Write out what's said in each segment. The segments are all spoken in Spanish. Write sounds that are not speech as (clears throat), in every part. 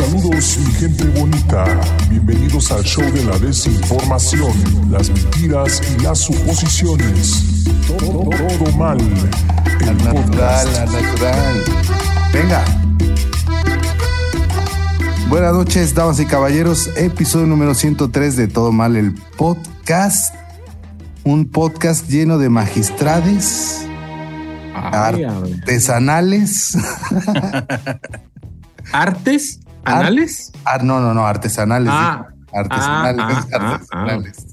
Saludos mi gente bonita, bienvenidos al show de la desinformación, las mentiras y las suposiciones. Todo, todo mal. La El natural, podcast. natural. Venga. Buenas noches, damas y caballeros. Episodio número 103 de Todo Mal, el podcast. Un podcast lleno de magistrades, Ay, artesanales. (laughs) ¿Artes? ¿Anales? Ah, no, no, no, artesanales. Ah. artesanales. Ah, ah, ah, artesanales.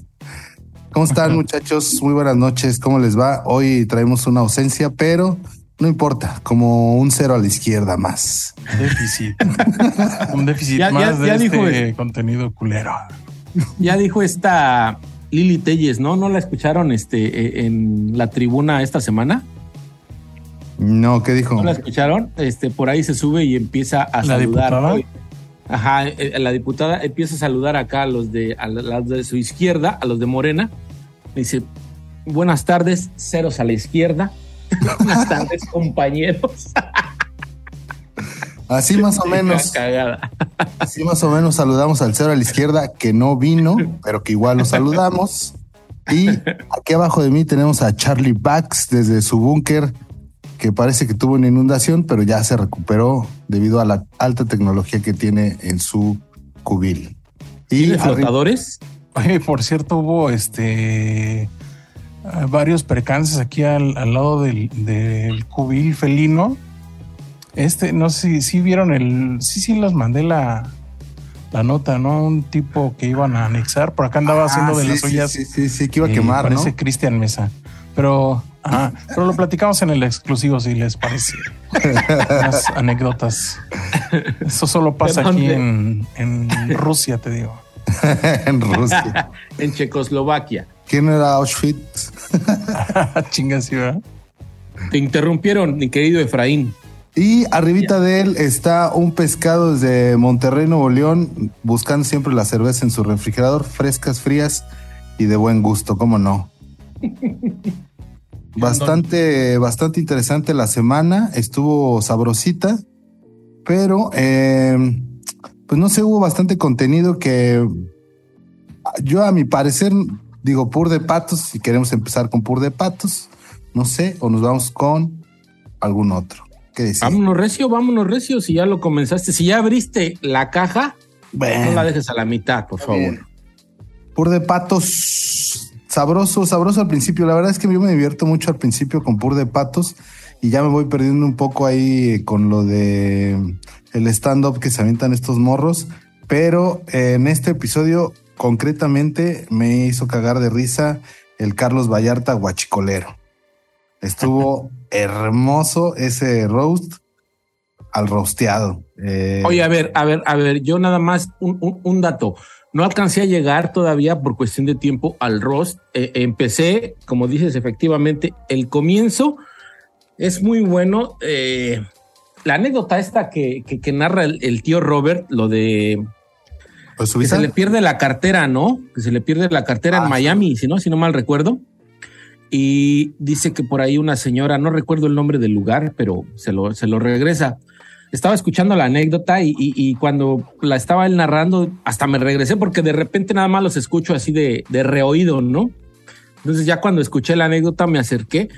¿Cómo están, (laughs) muchachos? Muy buenas noches. ¿Cómo les va? Hoy traemos una ausencia, pero no importa, como un cero a la izquierda más. Déficit. (laughs) Un déficit Ya- ya- más de ya este dijo el- contenido culero. Ya dijo esta Lili Telles, ¿no? ¿No la escucharon este, eh, en la tribuna esta semana? No, ¿qué dijo? ¿No la escucharon? Este, por ahí se sube y empieza a ¿La saludar. diputada? ¿no? Ajá, eh, la diputada empieza a saludar acá a los de, a de su izquierda, a los de Morena. Dice, buenas tardes, ceros a la izquierda. (laughs) buenas tardes, (laughs) compañeros. Así más o menos, Cagada. así más o menos saludamos al cero a la izquierda que no vino, pero que igual lo saludamos. Y aquí abajo de mí tenemos a Charlie Bax desde su búnker, que parece que tuvo una inundación, pero ya se recuperó debido a la alta tecnología que tiene en su cubil. Y ¿Tiene arriba- flotadores? Oye, por cierto, hubo este eh, varios percances aquí al, al lado del, del cubil felino. Este, no sé si, si vieron el. Sí, sí, les mandé la, la nota, ¿no? Un tipo que iban a anexar. Por acá andaba Ah, haciendo de sí, las sí, suyas. Sí, sí, sí, que iba a y quemar, ¿no? Parece Cristian Mesa. Pero, ajá, pero lo platicamos en el exclusivo, si les parece. Unas (laughs) anécdotas. Eso solo pasa ¿De aquí en, en Rusia, te digo. (laughs) en Rusia. (laughs) en Checoslovaquia. ¿Quién era Auschwitz? Chingas, sí, ¿verdad? Te interrumpieron, mi querido Efraín. Y arribita de él está un pescado desde Monterrey, Nuevo León, buscando siempre la cerveza en su refrigerador, frescas, frías y de buen gusto, ¿cómo no? Bastante, bastante interesante la semana, estuvo sabrosita, pero eh, pues no sé, hubo bastante contenido que yo a mi parecer digo pur de patos, si queremos empezar con pur de patos, no sé, o nos vamos con algún otro. ¿Qué decís? Vámonos recio, vámonos recio. Si ya lo comenzaste, si ya abriste la caja, no la dejes a la mitad, por favor. bien. pur de patos, sabroso, sabroso al principio. La verdad es que yo me divierto mucho al principio con pur de patos y ya me voy perdiendo un poco ahí con lo de el stand-up que se avientan estos morros. Pero eh, en este episodio concretamente me hizo cagar de risa el Carlos Vallarta guachicolero. Estuvo (laughs) hermoso ese roast al rosteado. Eh, Oye, a ver, a ver, a ver, yo nada más un, un- un dato. No alcancé a llegar todavía por cuestión de tiempo al roast. Eh, empecé, como dices, efectivamente, el comienzo es muy bueno. Eh, la anécdota esta que, que- que narra el, el tío Robert, lo de ¿Pues que se le pierde la cartera, ¿no? Que se le pierde la cartera Ah, en Miami, si no, si no mal recuerdo. Y dice que por ahí una señora, no recuerdo el nombre del lugar, pero se lo, se lo regresa. Estaba escuchando la anécdota y, y- y cuando la estaba él narrando, hasta me regresé porque de repente nada más los escucho así de, de reoído, ¿no? Entonces ya cuando escuché la anécdota me acerqué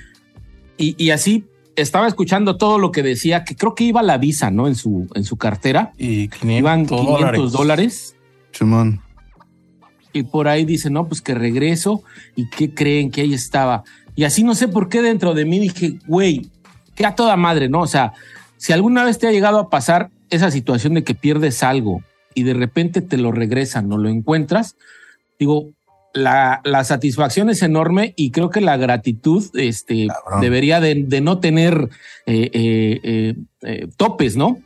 y, y así estaba escuchando todo lo que decía, que creo que iba la visa, ¿no? En su, en su cartera. Y 500, Iban 500 dólares. Chumón. Y por ahí dice, no, pues que regreso. ¿Y qué creen que ahí estaba? Y así no sé por qué dentro de mí dije, güey, que a toda madre, ¿no? O sea, si alguna vez te ha llegado a pasar esa situación de que pierdes algo y de repente te lo regresan, no lo encuentras, digo, la, la satisfacción es enorme y creo que la gratitud este, Cabrón. debería de, de no tener eh, eh, eh, eh, topes, ¿no?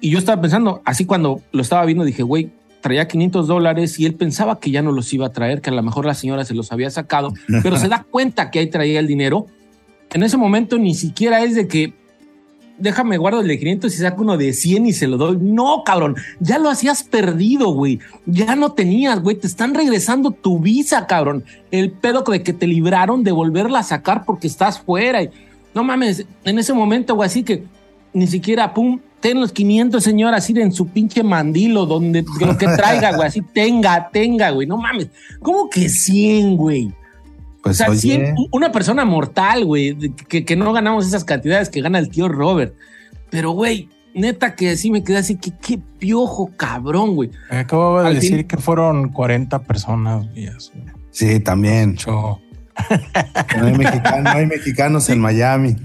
Y yo estaba pensando, así cuando lo estaba viendo, dije, güey, traía 500 dólares y él pensaba que ya no los iba a traer, que a lo mejor la señora se los había sacado, pero se da (laughs) cuenta que ahí traía el dinero. En ese momento ni siquiera es de que déjame guardo el de 500 y saco uno de 100 y se lo doy. No, cabrón, ya lo hacías perdido, güey. Ya no tenías, güey. Te están regresando tu visa, cabrón. El pedo de que te libraron de volverla a sacar porque estás fuera. Y, no mames, en ese momento, güey, así que ni siquiera, pum, ten los 500, señor, así en su pinche mandilo, donde lo que traiga, güey, así (laughs) tenga, tenga, güey, no mames. ¿Cómo que 100, güey? Pues o sea, oye, 100, una persona mortal, güey, que, que no ganamos esas cantidades que gana el tío Robert. Pero, güey, neta que sí me quedé así, que qué piojo cabrón, güey. Me acababa de Al decir fin- que fueron 40 personas. güey, eso, sí, también. mucho. No hay, mexicano- no hay mexicanos en Miami.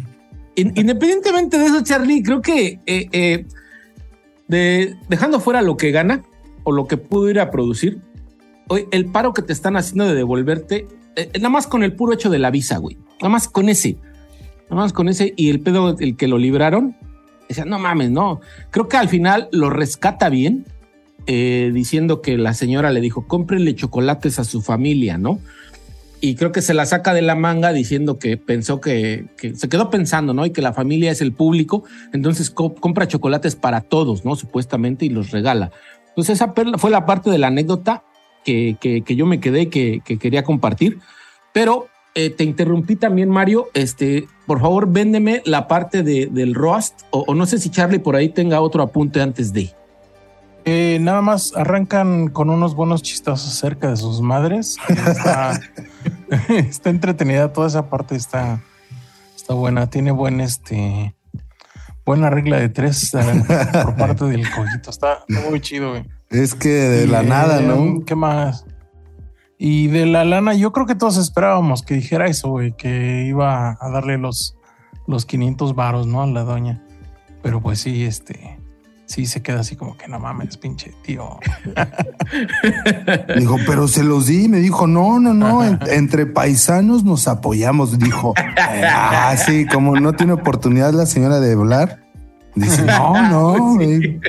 In- Independientemente de eso, Charlie, creo que eh, eh, de, dejando fuera lo que gana o lo que pudo ir a producir, hoy el paro que te están haciendo de devolverte, eh, nada más con el puro hecho de la visa, güey. Nada más con ese. Nada más con ese y el pedo, el que lo libraron, decía, no mames, no. Creo que al final lo rescata bien, eh, diciendo que la señora le dijo, cómprenle chocolates a su familia, ¿no? y creo que se la saca de la manga diciendo que pensó que, que se quedó pensando, ¿no? Y que la familia es el público, entonces co- compra chocolates para todos, ¿no? Supuestamente y los regala. Entonces esa perla fue la parte de la anécdota que, que, que yo me quedé que, que quería compartir, pero eh, te interrumpí también, Mario, este, por favor, véndeme la parte de, del roast, o, o no sé si Charlie por ahí tenga otro apunte antes de. Eh, nada más arrancan con unos buenos chistazos acerca de sus madres. (laughs) Está, (laughs) está entretenida, toda esa parte está, está buena. Tiene buen este buena regla de tres eh, por parte del (laughs) cojito. Está muy chido, güey. Es que de Y, la nada, ¿no? ¿Qué más? Y de la lana, yo creo que todos esperábamos que dijera eso, güey, que iba a darle los, los 500 varos, ¿no? A la doña. Pero pues sí, este, sí se queda así como que no mames, pinche tío. (laughs) Dijo, pero se los di. Me dijo, no, no, no. en- (laughs) entre paisanos nos apoyamos. Dijo, ah, sí, como no tiene oportunidad la señora de hablar. Dice, no, no. (laughs) güey.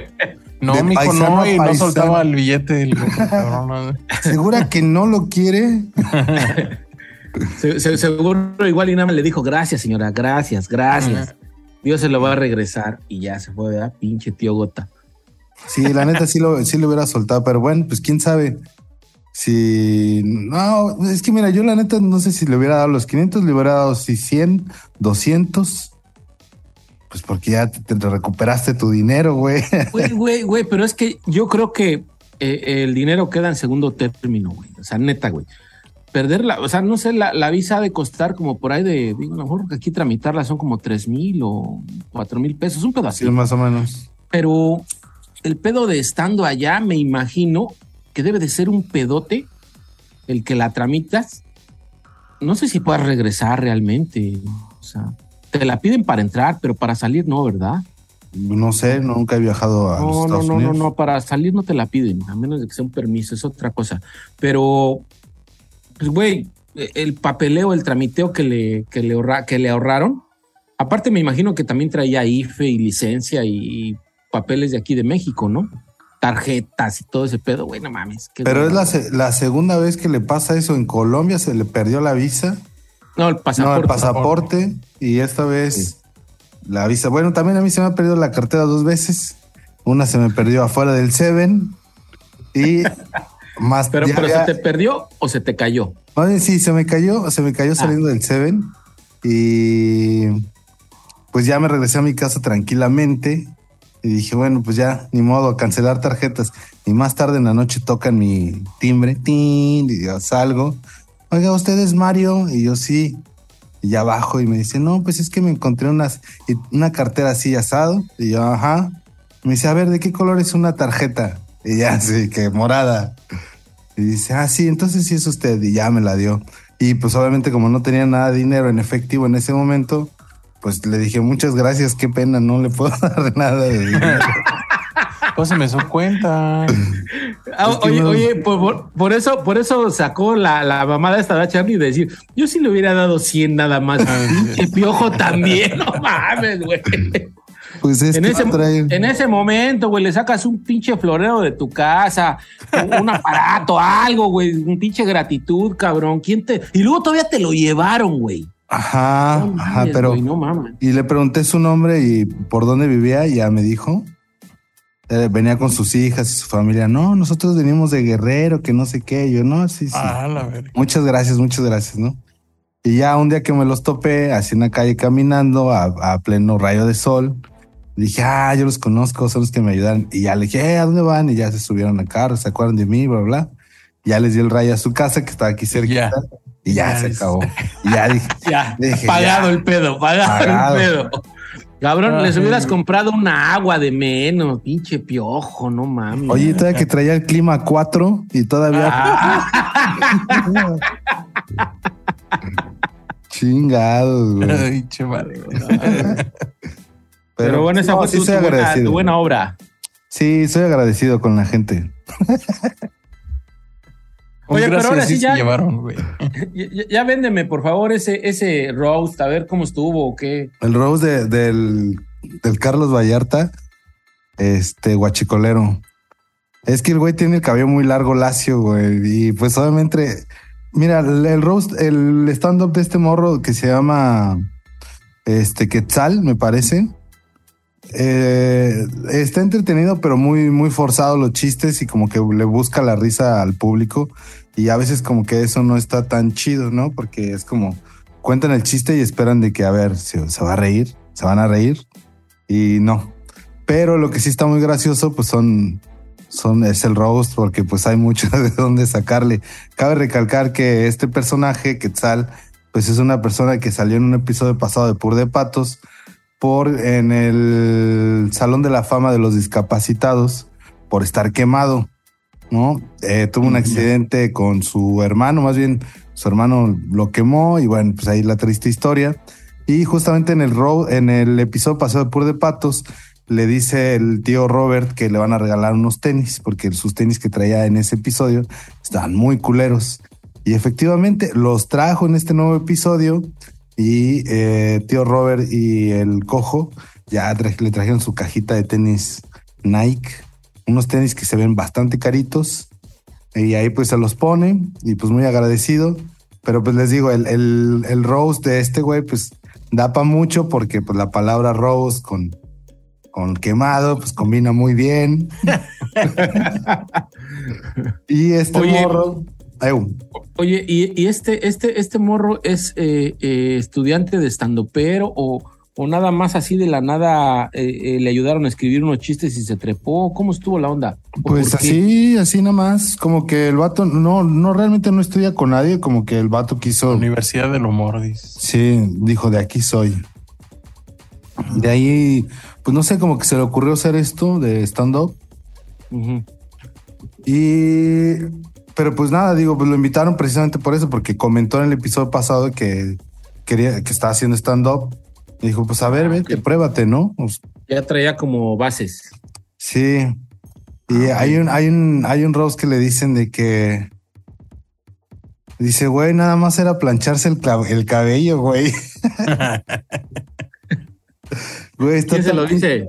No, De mijo, paisano no, y no paisano. soltaba el billete. (laughs) ¿no? ¿Segura que no lo quiere? (laughs) Se- se- seguro igual y nada más le dijo, gracias señora, gracias, gracias. Dios se lo va a regresar y ya se fue, ¿verdad? Pinche tío Gota. Sí, la neta sí lo, sí lo hubiera soltado, pero bueno, pues quién sabe. Si no, es que mira, yo la neta no sé si le hubiera dado los 500, le hubiera dado si 100, 200. Pues porque ya te, te recuperaste tu dinero, güey. (laughs) Güey, güey, güey, pero es que yo creo que eh, el dinero queda en segundo término, güey. O sea, neta, güey. Perderla, o sea, no sé, la, la visa ha de costar como por ahí de, digo, a lo mejor aquí tramitarla son como tres mil o cuatro mil pesos, un así. Sí, más o menos. Pero el pedo de estando allá, me imagino que debe de ser un pedote el que la tramitas. No sé si puedas regresar realmente. O sea, te la piden para entrar, pero para salir no, ¿verdad? No sé, nunca he viajado a No, no, Estados no, no, Unidos. no, para salir no te la piden, a menos de que sea un permiso, es otra cosa. Pero, pues, güey, el papeleo, el tramiteo que le, que le, ahorra- que le ahorraron, aparte me imagino que también traía IFE y licencia y, papeles de aquí de México, ¿no? Tarjetas y todo ese pedo, güey, no mames. Pero es la, la segunda vez que le pasa eso en Colombia, se le perdió la visa, No, el no pasaporte. el pasaporte, y esta vez la visa. Bueno, también a mí se me ha perdido la cartera dos veces. Una se me perdió afuera del Seven y (laughs) más Pero, pero había- ¿se te perdió o se te cayó? Oye, sí, se me cayó, se me cayó saliendo del Seven y pues ya me regresé a mi casa tranquilamente y dije, bueno, pues ya, ni modo, cancelar tarjetas. Y más tarde en la noche tocan mi timbre, tin, y yo salgo. Oiga, ¿usted es Mario? Y yo sí. Y ya bajo y me dice, no, pues es que me encontré unas, una cartera así asado. Y yo, ajá. Me dice, a ver, ¿de qué color es una tarjeta? Y ya, (laughs) sí, que morada. Y dice, ah, sí, entonces sí es usted. Y ya me la dio. Y pues obviamente como no tenía nada de dinero en efectivo en ese momento, pues le dije, muchas gracias, qué pena, no le puedo (laughs) dar nada de dinero. (laughs) Pues se me dio cuenta. Ah, Es que oye, oye, por, eso, por eso sacó la, la mamada esta de Charlie de decir, yo sí le hubiera dado 100 nada más. Pinche piojo también, no mames, güey. Pues es En que ese, en ese momento, güey, le sacas un pinche florero de tu casa, un aparato, algo, güey, un pinche gratitud, cabrón. ¿Quién te...? Y luego todavía te lo llevaron, güey. Ajá, No ajá, mames, pero... no. Y le pregunté su nombre y por dónde vivía y ya me dijo. Eh, venía con sus hijas y su familia. No, nosotros venimos de Guerrero, que no sé qué. Yo, no, sí, sí. Ah, la verga. Muchas gracias, muchas gracias, ¿no? Y ya un día que me los topé, así en la calle caminando a, a pleno rayo de sol, Dije, ah, yo los conozco, son los que me ayudan. Y ya le dije, eh, ¿a dónde van? Y ya se subieron al carro, se acuerdan de mí, bla, bla. Ya les di el rayo a su casa, que estaba aquí cerca. Ya. Y ya, Ya se es- acabó. (laughs) Y ya dije, Ya, Dije, pagado ya. el pedo, pagado, Pagado. el pedo. Cabrón, les Ay. hubieras comprado una agua de menos, pinche piojo, no mames. oye, todavía que traía el clima a 4 y todavía. Ah, (laughs) Chingados, güey. Ay, che, madre. pero, bueno, esa no, fue sí tu, soy tu buena, agradecido. tu buena obra. Sí, soy agradecido con la gente. (laughs) Oye, pero ahora sí ya- llevaron, güey. (laughs) Ya, ya- véndeme, por favor, ese, ese roast, a ver cómo estuvo o qué. El Rose de- del, del Carlos Vallarta, este guachicolero. Es que el güey tiene el cabello muy largo, lacio, güey. Y pues obviamente, mira, el, el roast, el stand-up de este morro que se llama este Quetzal, me parece. Eh, está entretenido, pero muy, muy forzado los chistes y como que le busca la risa al público. Y a veces como que eso no está tan chido, ¿no? Porque es como cuentan el chiste y esperan de que, a ver, se, se va a reír, se van a reír. Y no. Pero lo que sí está muy gracioso, pues son, son, es el roast, porque pues hay mucho (laughs) de dónde sacarle. Cabe recalcar que este personaje, Quetzal, pues es una persona que salió en un episodio pasado de Pur de Patos por en el Salón de la Fama de los Discapacitados por estar quemado, ¿no? Eh, tuvo un accidente con su hermano, más bien su hermano lo quemó y bueno, pues ahí la triste historia. Y justamente en el, en el episodio pasado de Pur de Patos, le dice el tío Robert que le van a regalar unos tenis, porque sus tenis que traía en ese episodio estaban muy culeros. Y efectivamente los trajo en este nuevo episodio y eh, tío Robert y el cojo ya tra- le trajeron su cajita de tenis Nike, unos tenis que se ven bastante caritos. Y ahí pues se los pone y pues muy agradecido. Pero pues les digo, el, el, el roast de este güey pues da para mucho porque pues la palabra roast con, con quemado pues combina muy bien. (laughs) (laughs) y este Oye. morro... Oye, ¿y, y este, este, este morro es eh, eh, estudiante de estandopero o, o nada más así de la nada eh, eh, le ayudaron a escribir unos chistes y se trepó? ¿Cómo estuvo la onda? ¿O Pues así, así nomás, como que el vato no, no realmente no estudia con nadie, como que el vato quiso, Universidad del Humor, dice. sí, dijo de aquí soy. De ahí, pues no sé, como que se le ocurrió hacer esto de stand-up y, pero pues nada, digo, pues lo invitaron precisamente por eso, porque comentó en el episodio pasado que quería, que estaba haciendo stand-up. Y dijo, pues a ver, vete, ok. pruébate, ¿no? Pues, Ya traía como bases. Sí. Y hay un, hay un, hay un roast que le dicen de que dice, güey, nada más era plancharse el, el cabello, güey. (laughs) Güey, está ¿Quién se lo dice?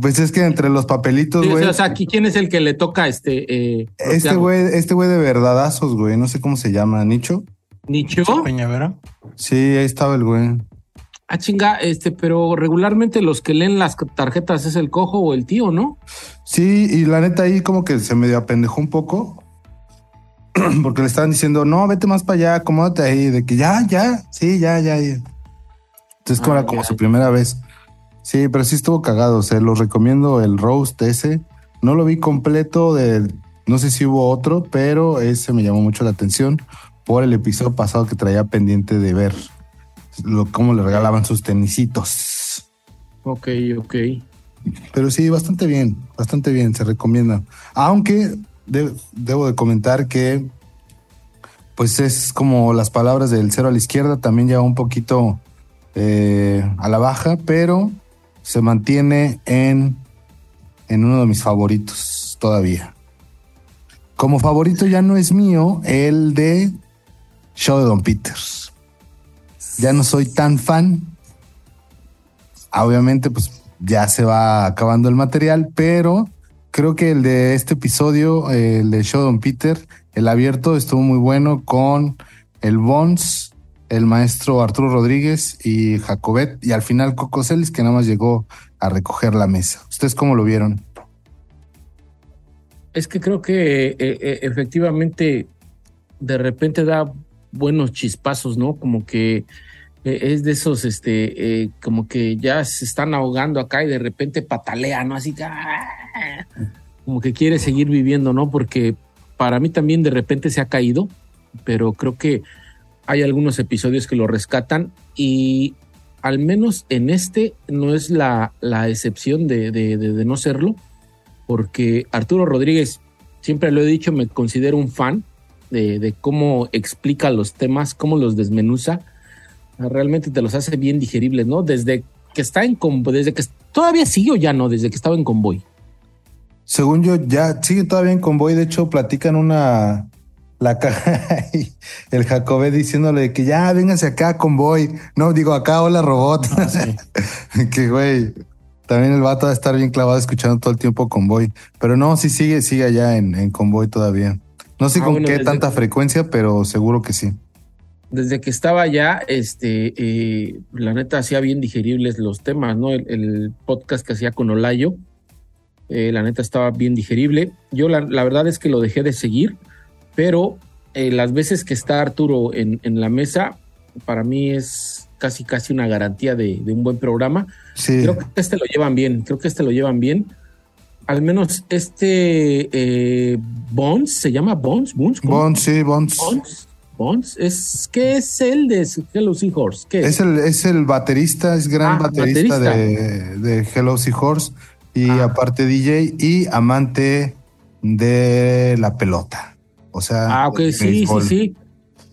Pues es que entre los papelitos, güey. o sea, aquí, ¿quién es el que le toca este? Eh, este güey, este güey de verdadazos, güey. No sé cómo se llama, Nicho. ¿Nicho? Peñavera. Sí, ahí estaba el güey. Ah, chinga, este, pero regularmente los que leen las tarjetas es el cojo o el tío, ¿no? Sí, y la neta ahí como que se medio apendejó un poco. (clears throat) Porque le estaban diciendo, no, vete más para allá, acomódate ahí, de que ya, ya, sí, ya, ya, ya. Entonces como era como su primera vez. Sí, pero sí estuvo cagado. O sea, los recomiendo el roast ese. No lo vi completo de, no sé si hubo otro, pero ese me llamó mucho la atención por el episodio pasado que traía pendiente de ver lo, cómo le regalaban sus tenisitos. Ok, ok. Pero sí, bastante bien, bastante bien, se recomienda. Aunque de- debo de comentar que, pues es como las palabras del cero a la izquierda, también ya un poquito eh, a la baja, pero se mantiene en, en uno de mis favoritos todavía. Como favorito ya no es mío el de Show de Don Peters. Ya no soy tan fan. Obviamente, pues ya se va acabando el material, pero creo que el de este episodio, el de Show Don Peter, el abierto estuvo muy bueno con el Bones, el maestro Arturo Rodríguez y Jacobet, y al final Coco Celis, que nada más llegó a recoger la mesa. ¿Ustedes cómo lo vieron? Es que creo que eh, eh, efectivamente de repente da buenos chispazos, ¿no? Como que eh, es de esos, este, como que ya se están ahogando acá y de repente patalea, ¿no? Así que, ¡ah! como que quiere seguir viviendo, ¿no? Porque para mí también de repente se ha caído, pero creo que hay algunos episodios que lo rescatan y al menos en este no es la, la excepción de, de, no serlo, porque Arturo Rodríguez, siempre lo he dicho, me considero un fan de, de, cómo explica los temas, cómo los desmenuza. Realmente te los hace bien digeribles, ¿no? Desde que está en convoy, desde que todavía sigue o ya no, desde que estaba en convoy. Según yo, ya sigue todavía en convoy. De hecho, platican una. La caja (laughs) y el Jacobé diciéndole que ya vénganse acá, convoy. No, digo acá, hola robot. Ah, (laughs) sí. (laughs) que güey, también el vato va a estar bien clavado escuchando todo el tiempo convoy. Pero no, sí sigue, sigue allá en, en convoy todavía. No sé ah, con bueno, qué tanta que, frecuencia, pero seguro que sí. Desde que estaba allá, este, eh, la neta hacía bien digeribles los temas, ¿no? El, el podcast que hacía con Olayo, eh, la neta estaba bien digerible. Yo la, la, verdad es que lo dejé de seguir, pero eh, las veces que está Arturo en, en, la mesa, para mí es casi casi una garantía de, de un buen programa. Sí. Creo que este lo llevan bien, creo que este lo llevan bien al menos este eh, Bones, ¿se llama Bones? Bones, Bones sí, Bones. Bones. Bones. Es, ¿Qué es el de Hello Seahorse? ¿Qué es? Es, el, es el baterista, es gran ah, baterista, baterista, De, de Hello Seahorse y ah. aparte DJ y amante de la pelota. O sea, ah, ok, sí, béisbol. sí, sí.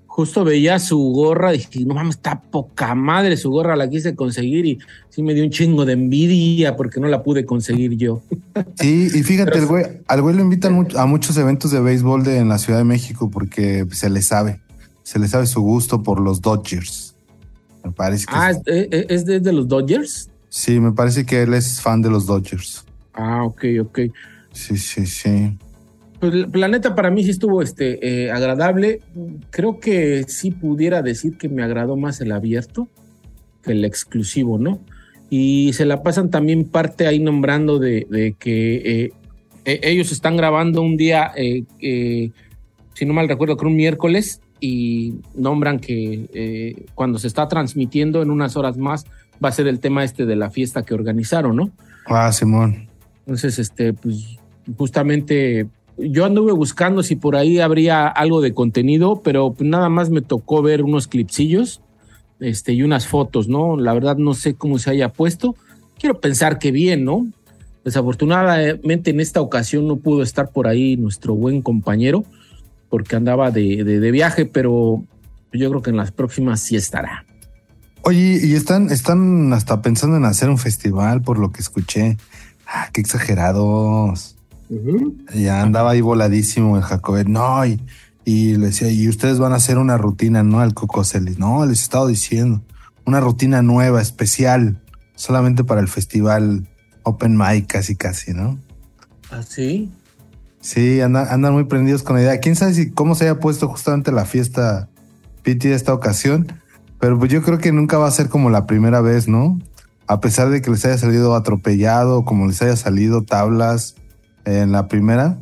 Justo veía su gorra y dije, no mames, está poca madre su gorra, la quise conseguir y sí me dio un chingo de envidia porque no la pude conseguir yo. (laughs) Sí, y fíjate, el güey, al güey lo invitan a muchos eventos de béisbol de, en la Ciudad de México porque se le sabe, se le sabe su gusto por los Dodgers. Me parece que ah, ¿es, ¿es de, de los Dodgers? Sí, me parece que él es fan de los Dodgers. Ah, ok, ok. Sí, sí, sí. Pues el planeta para mí sí estuvo este, eh, agradable. Creo que sí pudiera decir que me agradó más el abierto que el exclusivo, ¿no? Y se la pasan también parte ahí nombrando de, de que eh, ellos están grabando un día, eh, si no mal recuerdo, que un miércoles, y nombran que cuando se está transmitiendo en unas horas más va a ser el tema este de la fiesta que organizaron, ¿no? Ah, Simón. Entonces, este, pues justamente yo anduve buscando si por ahí habría algo de contenido, pero nada más me tocó ver unos clipsillos este, y unas fotos, ¿no? La verdad no sé cómo se haya puesto. Quiero pensar que bien, ¿no? Desafortunadamente en esta ocasión no pudo estar por ahí nuestro buen compañero porque andaba de, de, de viaje, pero yo creo que en las próximas sí estará. Oye, y están, están hasta pensando en hacer un festival, por lo que escuché. Ah, qué exagerados. Uh -huh. Ya andaba ahí voladísimo el Jacobet. No, y, y, le decía, y ustedes van a hacer una rutina, ¿no? Al Cocoselis. No, les he estado diciendo. Una rutina nueva, especial, solamente para el festival Open Mic, casi, casi, ¿no? ¿Ah, sí? Sí, andan, andan muy prendidos con la idea. Quién sabe si cómo se haya puesto justamente la fiesta Piti de esta ocasión, pero pues yo creo que nunca va a ser como la primera vez, ¿no? A pesar de que les haya salido atropellado, como les haya salido tablas, en la primera,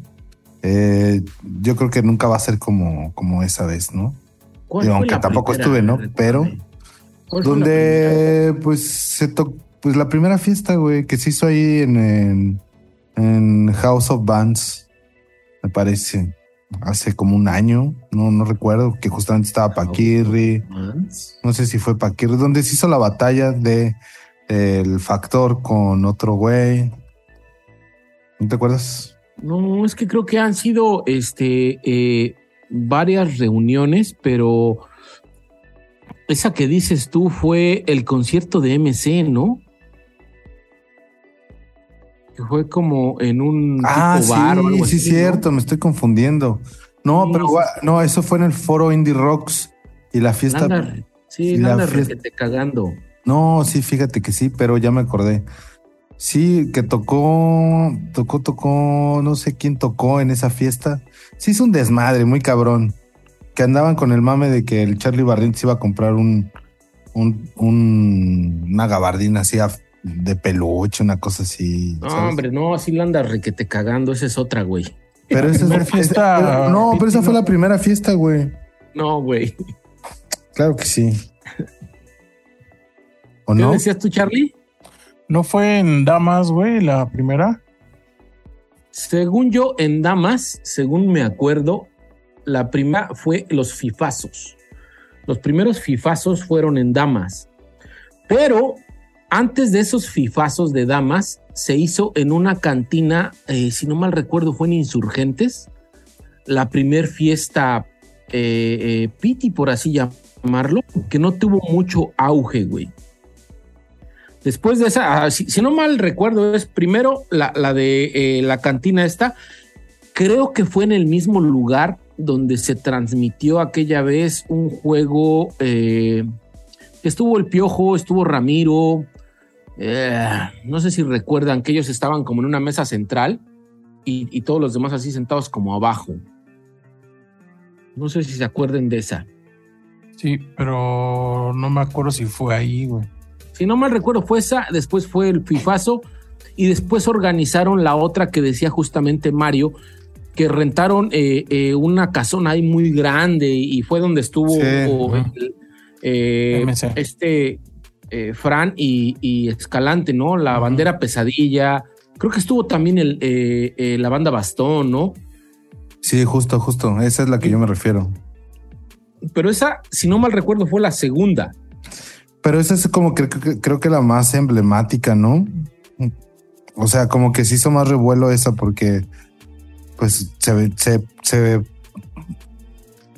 eh, yo creo que nunca va a ser como, como esa vez, ¿no? Digo, aunque tampoco primera, estuve, ¿no? Pero donde pues se tocó, pues la primera fiesta, güey, que se hizo ahí en, en, en, House of Bands, me parece, hace como un año, no, no recuerdo, que justamente estaba Paquirri, no sé si fue Paquirri, donde se hizo la batalla de el factor con otro güey. ¿No te acuerdas? No, es que creo que han sido este, eh, varias reuniones, pero esa que dices tú fue el concierto de MC, ¿no? Que fue como en un ah, tipo bar sí, o algo sí, así, cierto, ¿no? me estoy confundiendo. No, sí, pero no, eso fue en el foro Indie Rocks y la fiesta. Sí, la anda fiesta, cagando. No, sí, fíjate que sí, pero ya me acordé. Sí, que tocó, tocó, tocó, no sé quién tocó en esa fiesta. Sí, es un desmadre, muy cabrón. Que andaban con el mame de que el Charlie Barrint se iba a comprar un, un, un una gabardina así de peluche, una cosa así. No, ¿sabes? hombre, no, así la anda requete cagando, esa es otra, güey. Pero esa es fiesta. no, pero esa fue la primera fiesta, güey. No, güey. Claro que sí. ¿O ¿Qué no? decías tú, Charlie? ¿No fue en Damas, güey, la primera? Según yo, en Damas, según me acuerdo, la primera fue los fifazos. Los primeros fifazos fueron en Damas. Pero antes de esos fifazos de Damas, se hizo en una cantina, eh, si no mal recuerdo, fue en Insurgentes, la primer fiesta eh, eh, Piti, por así llamarlo, que no tuvo mucho auge, güey. Después de esa, ah, si, no mal recuerdo, es primero la, la de eh, la cantina esta. Creo que fue en el mismo lugar donde se transmitió aquella vez un juego. eh, estuvo el Piojo, estuvo Ramiro. eh, no sé si recuerdan que ellos estaban como en una mesa central y, y todos los demás así sentados como abajo. No sé si se acuerden de esa. Sí, pero no me acuerdo si fue ahí, güey. Si no mal recuerdo, fue esa, después fue el FIFAzo y después organizaron la otra que decía justamente Mario, que rentaron eh, eh, una casona ahí muy grande y fue donde estuvo Sí, el, eh, este eh, Fran y, y Escalante, ¿no? La bandera pesadilla. Creo que estuvo también el, eh, eh, la banda Bastón, ¿no? Sí, justo, justo. Esa es la que yo me refiero. Pero esa, si no mal recuerdo, fue la segunda. Pero esa es como que que- creo que la más emblemática, ¿no? O sea, como que se hizo más revuelo esa porque pues se ve- se, se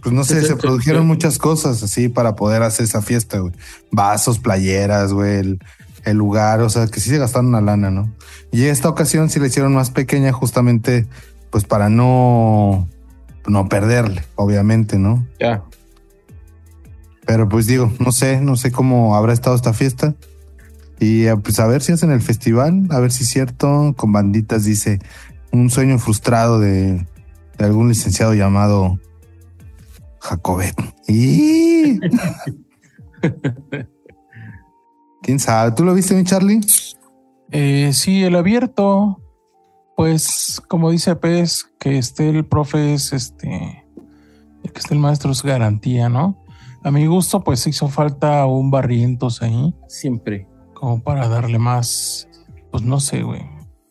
pues no sé, Se- produjeron muchas cosas así para poder hacer esa fiesta, güey. Vasos, playeras, güey, el, el lugar, o sea, que sí se gastaron una lana, ¿no? Y esta ocasión sí la hicieron más pequeña justamente pues para no no perderle, obviamente, ¿no? Ya. Pero pues digo, no sé, no sé cómo habrá estado esta fiesta. Y eh, pues a ver si hacen el festival, a ver si es cierto, con banditas dice un sueño frustrado de, de algún licenciado llamado Jacobet. Y (laughs) quién sabe, ¿tú lo viste, mi Charlie? Eh, sí, el abierto, pues como dice Pez, que esté el profe es este, que esté el maestro es garantía, ¿no? A mi gusto, pues hizo falta un barrientos ahí, Siempre. como para darle más, pues no sé, güey,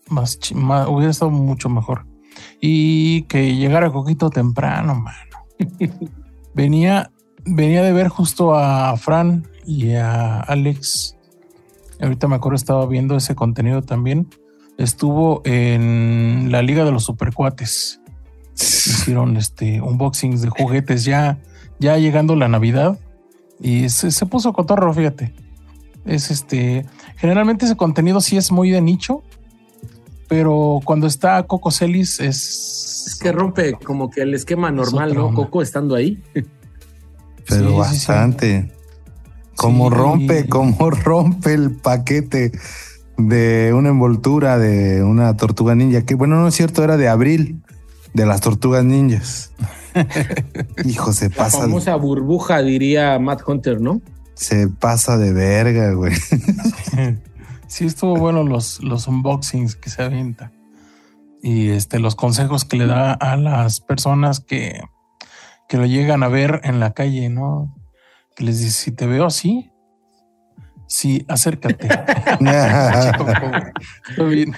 más, más- hubiera estado mucho mejor. Y que llegara Coquito temprano, mano. (laughs) venía, venía de ver justo a Fran y a Alex. Ahorita me acuerdo, estaba viendo ese contenido también. Estuvo en la Liga de los Supercuates. (laughs) Hicieron este unboxings de juguetes ya, ya llegando la Navidad. Y se, se puso cotorro, fíjate. Es este. Generalmente ese contenido sí es muy de nicho. Pero cuando está Coco Celis es. Es que rompe como que el esquema normal, ¿no? onda. Coco estando ahí. Pero Sí, sí, sí. bastante. Como Sí. rompe, como (laughs) rompe el paquete de una envoltura de una tortuga ninja, que bueno, no es cierto, era de abril, de las tortugas ninjas. (laughs) Hijo, se La pasa, famosa burbuja, diría Matt Hunter, ¿no? se pasa de verga, güey. (laughs) sí estuvo bueno los, los unboxings que se avienta. Y este, los consejos que le da a las personas que, que lo llegan a ver en la calle, ¿no? Que les dice, si te veo así, sí, acércate. (laughs) Está bien.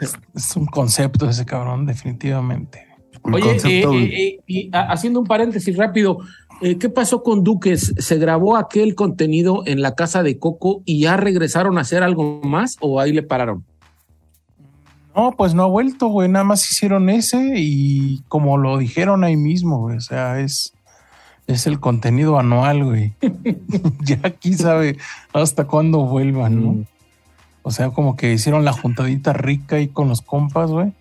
Es, es un concepto ese cabrón, definitivamente. Un Oye, eh, eh, eh, y haciendo un paréntesis rápido, eh, ¿qué pasó con Duques? ¿Se grabó aquel contenido en la casa de Coco y ya regresaron a hacer algo más o ahí le pararon? No, pues no ha vuelto, güey. Nada más hicieron ese y como lo dijeron ahí mismo, güey. O sea, es, es el contenido anual, güey. (laughs) (laughs) ya aquí sabe hasta cuándo vuelvan, ¿no? Mm. O sea, como que hicieron la juntadita rica ahí con los compas, güey.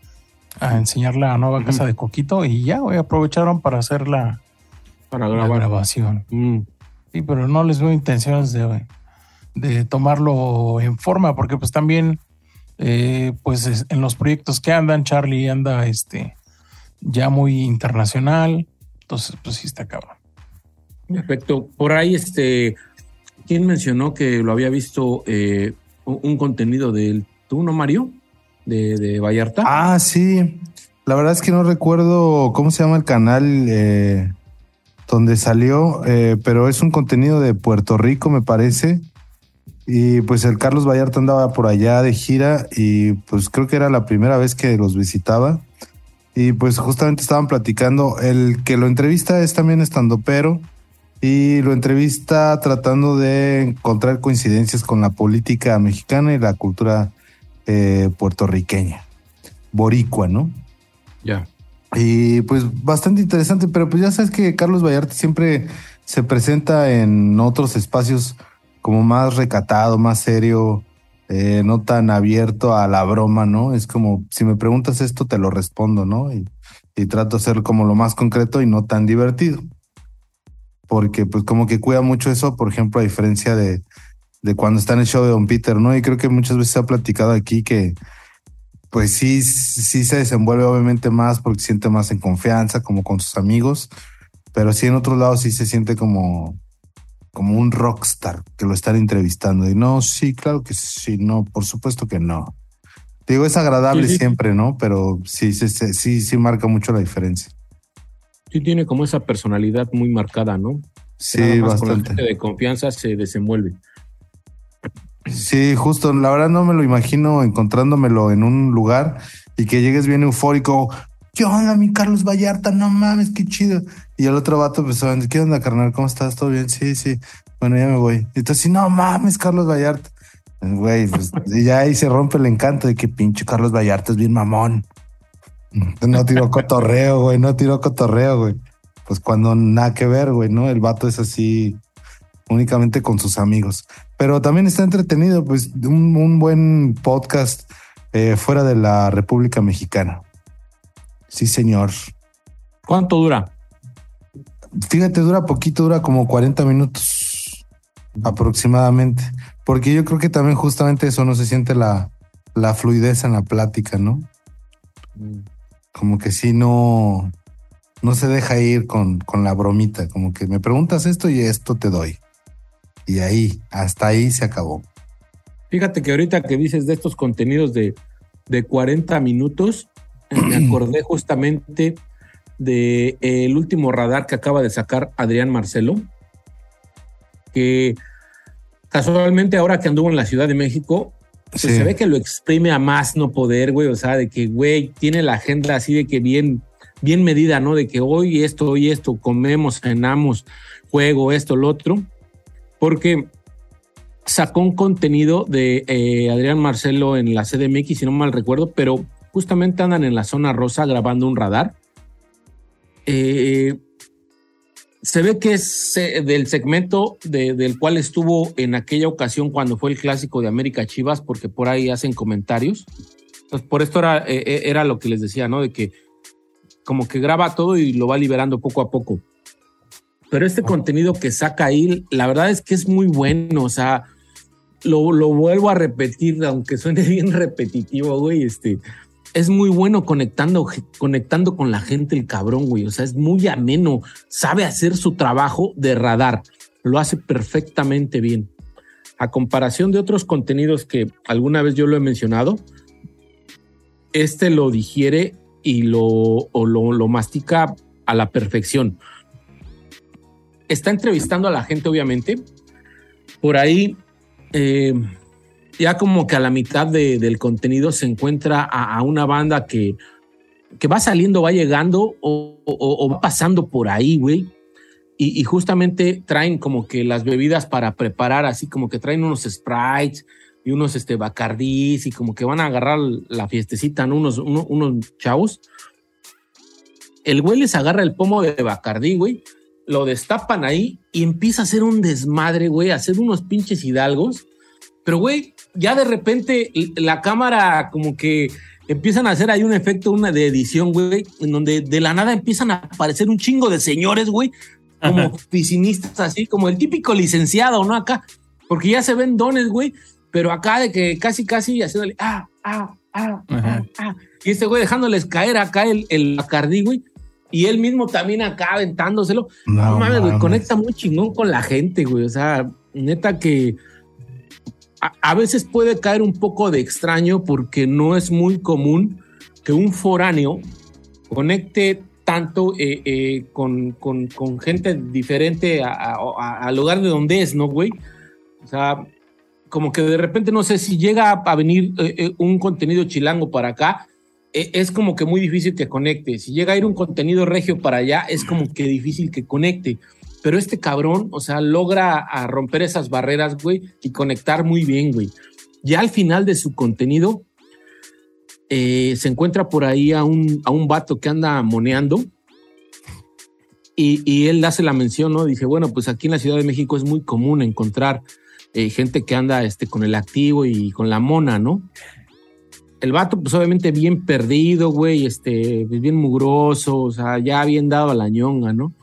A enseñar la nueva casa de Coquito y ya, güey, aprovecharon para hacer la, Para la grabar. grabación. Mm. Sí, pero no les veo intenciones de, de tomarlo en forma, porque pues también, eh, pues es- en los proyectos que andan, Charlie anda este ya muy internacional, entonces pues sí está cabrón. Perfecto. Por ahí, este, ¿quién mencionó que lo había visto eh, un, un contenido del tú, no Mario? De, de Vallarta. Ah, sí. La verdad es que no recuerdo cómo se llama el canal eh, donde salió, eh, pero es un contenido de Puerto Rico, me parece. Y pues el Carlos Vallarta andaba por allá de gira y pues creo que era la primera vez que los visitaba. Y pues justamente estaban platicando, el que lo entrevista es también estando pero y lo entrevista tratando de encontrar coincidencias con la política mexicana y la cultura eh, puertorriqueña, boricua, ¿no? Ya. Y pues bastante interesante, pero pues ya sabes que Carlos Vallarta siempre se presenta en otros espacios como más recatado, más serio, eh, no tan abierto a la broma, ¿no? Es como, si me preguntas esto, te lo respondo, ¿no? Y, y trato de ser como lo más concreto y no tan divertido. Porque pues como que cuida mucho eso, por ejemplo, a diferencia de, de cuando está en el show de Don Peter, ¿no? Y creo que muchas veces se ha platicado aquí que pues sí, sí se desenvuelve obviamente más porque siente más en confianza, como con sus amigos, pero sí en otros lados sí se siente como, como un rockstar que lo están entrevistando. Y no, sí, claro que sí, no, por supuesto que no. Digo, es agradable Sí, sí. siempre, ¿no? Pero sí, sí, sí, sí, sí marca mucho la diferencia. Sí tiene como esa personalidad muy marcada, ¿no? Sí, Con la bastante. gente de confianza se desenvuelve. Sí, justo, la verdad no me lo imagino encontrándomelo en un lugar y que llegues bien eufórico. ¿Qué onda, mi Carlos Vallarta? No mames, qué chido. Y el otro vato, pues, ¿qué onda, carnal? ¿Cómo estás? ¿Todo bien? Sí, sí. Bueno, ya me voy. Y tú no mames, Carlos Vallarta. Güey, pues ya ahí se rompe el encanto de que pinche Carlos Vallarta es bien mamón. No tiró cotorreo, güey, no tiró cotorreo, güey. Pues cuando nada que ver, güey, ¿no? El vato es así únicamente con sus amigos. Pero también está entretenido, pues, un, un buen podcast eh, fuera de la República Mexicana. Sí, señor. ¿Cuánto dura? Fíjate, dura poquito, dura como 40 minutos aproximadamente. Porque yo creo que también justamente eso no se siente la, la fluidez en la plática, ¿no? Como que sí no, no se deja ir con, con la bromita, como que me preguntas esto y esto te doy. Y ahí, hasta ahí se acabó. Fíjate que ahorita que dices de estos contenidos de, de 40 minutos, (clears throat) me acordé justamente de eh, el último radar que acaba de sacar Adrián Marcelo, que casualmente ahora que anduvo en la Ciudad de México, pues Sí. se ve que lo exprime a más no poder, güey, o sea, de que, güey, tiene la agenda así de que bien, bien medida, ¿no? De que hoy esto, hoy esto, comemos, cenamos, juego, esto, lo otro, porque sacó un contenido de eh, Adrián Marcelo en la CDMX, si no mal recuerdo, pero justamente andan en la zona rosa grabando un radar. Eh, se ve que es eh, del segmento de- del cual estuvo en aquella ocasión cuando fue el clásico de América Chivas, porque por ahí hacen comentarios. Entonces, por esto era, era lo que les decía, ¿no? De que como que graba todo y lo va liberando poco a poco. Pero este contenido que saca ahí, la verdad es que es muy bueno. O sea, lo, lo vuelvo a repetir, aunque suene (laughs) bien repetitivo, güey. Este es muy bueno conectando, conectando con la gente, el cabrón, güey. O sea, es muy ameno, sabe hacer su trabajo de radar, lo hace perfectamente bien. A comparación de otros contenidos que alguna vez yo lo he mencionado, este lo digiere y lo, o lo, lo mastica a la perfección. Está entrevistando a la gente, obviamente. Por ahí, eh, ya como que a la mitad de- del contenido se encuentra a, una banda que, que va saliendo, va llegando o, va pasando por ahí, güey. Y, justamente traen como que las bebidas para preparar, así como que traen unos sprites y unos este, bacardís y como que van a agarrar la fiestecita, ¿no? Unos, uno- unos chavos. El güey les agarra el pomo de bacardí, güey, lo destapan ahí y empieza a hacer un desmadre, güey, a hacer unos pinches hidalgos. Pero, güey, ya de repente la cámara como que empiezan a hacer ahí un efecto, una de edición, güey, en donde de la nada empiezan a aparecer un chingo de señores, güey, como oficinistas, así como el típico licenciado, ¿no? Acá, porque ya se ven dones, güey, pero acá de que casi, casi haciéndole, ah, ah, ah, ah, Ajá. ah. Y este güey dejándoles caer acá el, el Bacardí, güey. Y él mismo también acá aventándoselo. No, mames, güey, conecta muy chingón con la gente, güey. O sea, neta que a, a veces puede caer un poco de extraño porque no es muy común que un foráneo conecte tanto eh, eh, con, con- con gente diferente al lugar de donde es, ¿no, güey? O sea, como que de repente no sé si llega a venir eh, un contenido chilango para acá, es como que muy difícil que conecte. Si llega a ir un contenido regio para allá, es como que difícil que conecte. Pero este cabrón, o sea, logra romper esas barreras, güey, y conectar muy bien, güey. Ya al final de su contenido, eh, se encuentra por ahí a un, a un vato que anda moneando. Y, y él hace la mención, ¿no? Dice, bueno, pues aquí en la Ciudad de México es muy común encontrar eh, gente que anda este, con el activo y con la mona, ¿no? El vato, pues obviamente bien perdido, güey, este, bien mugroso, o sea, ya bien dado a la ñonga, ¿no?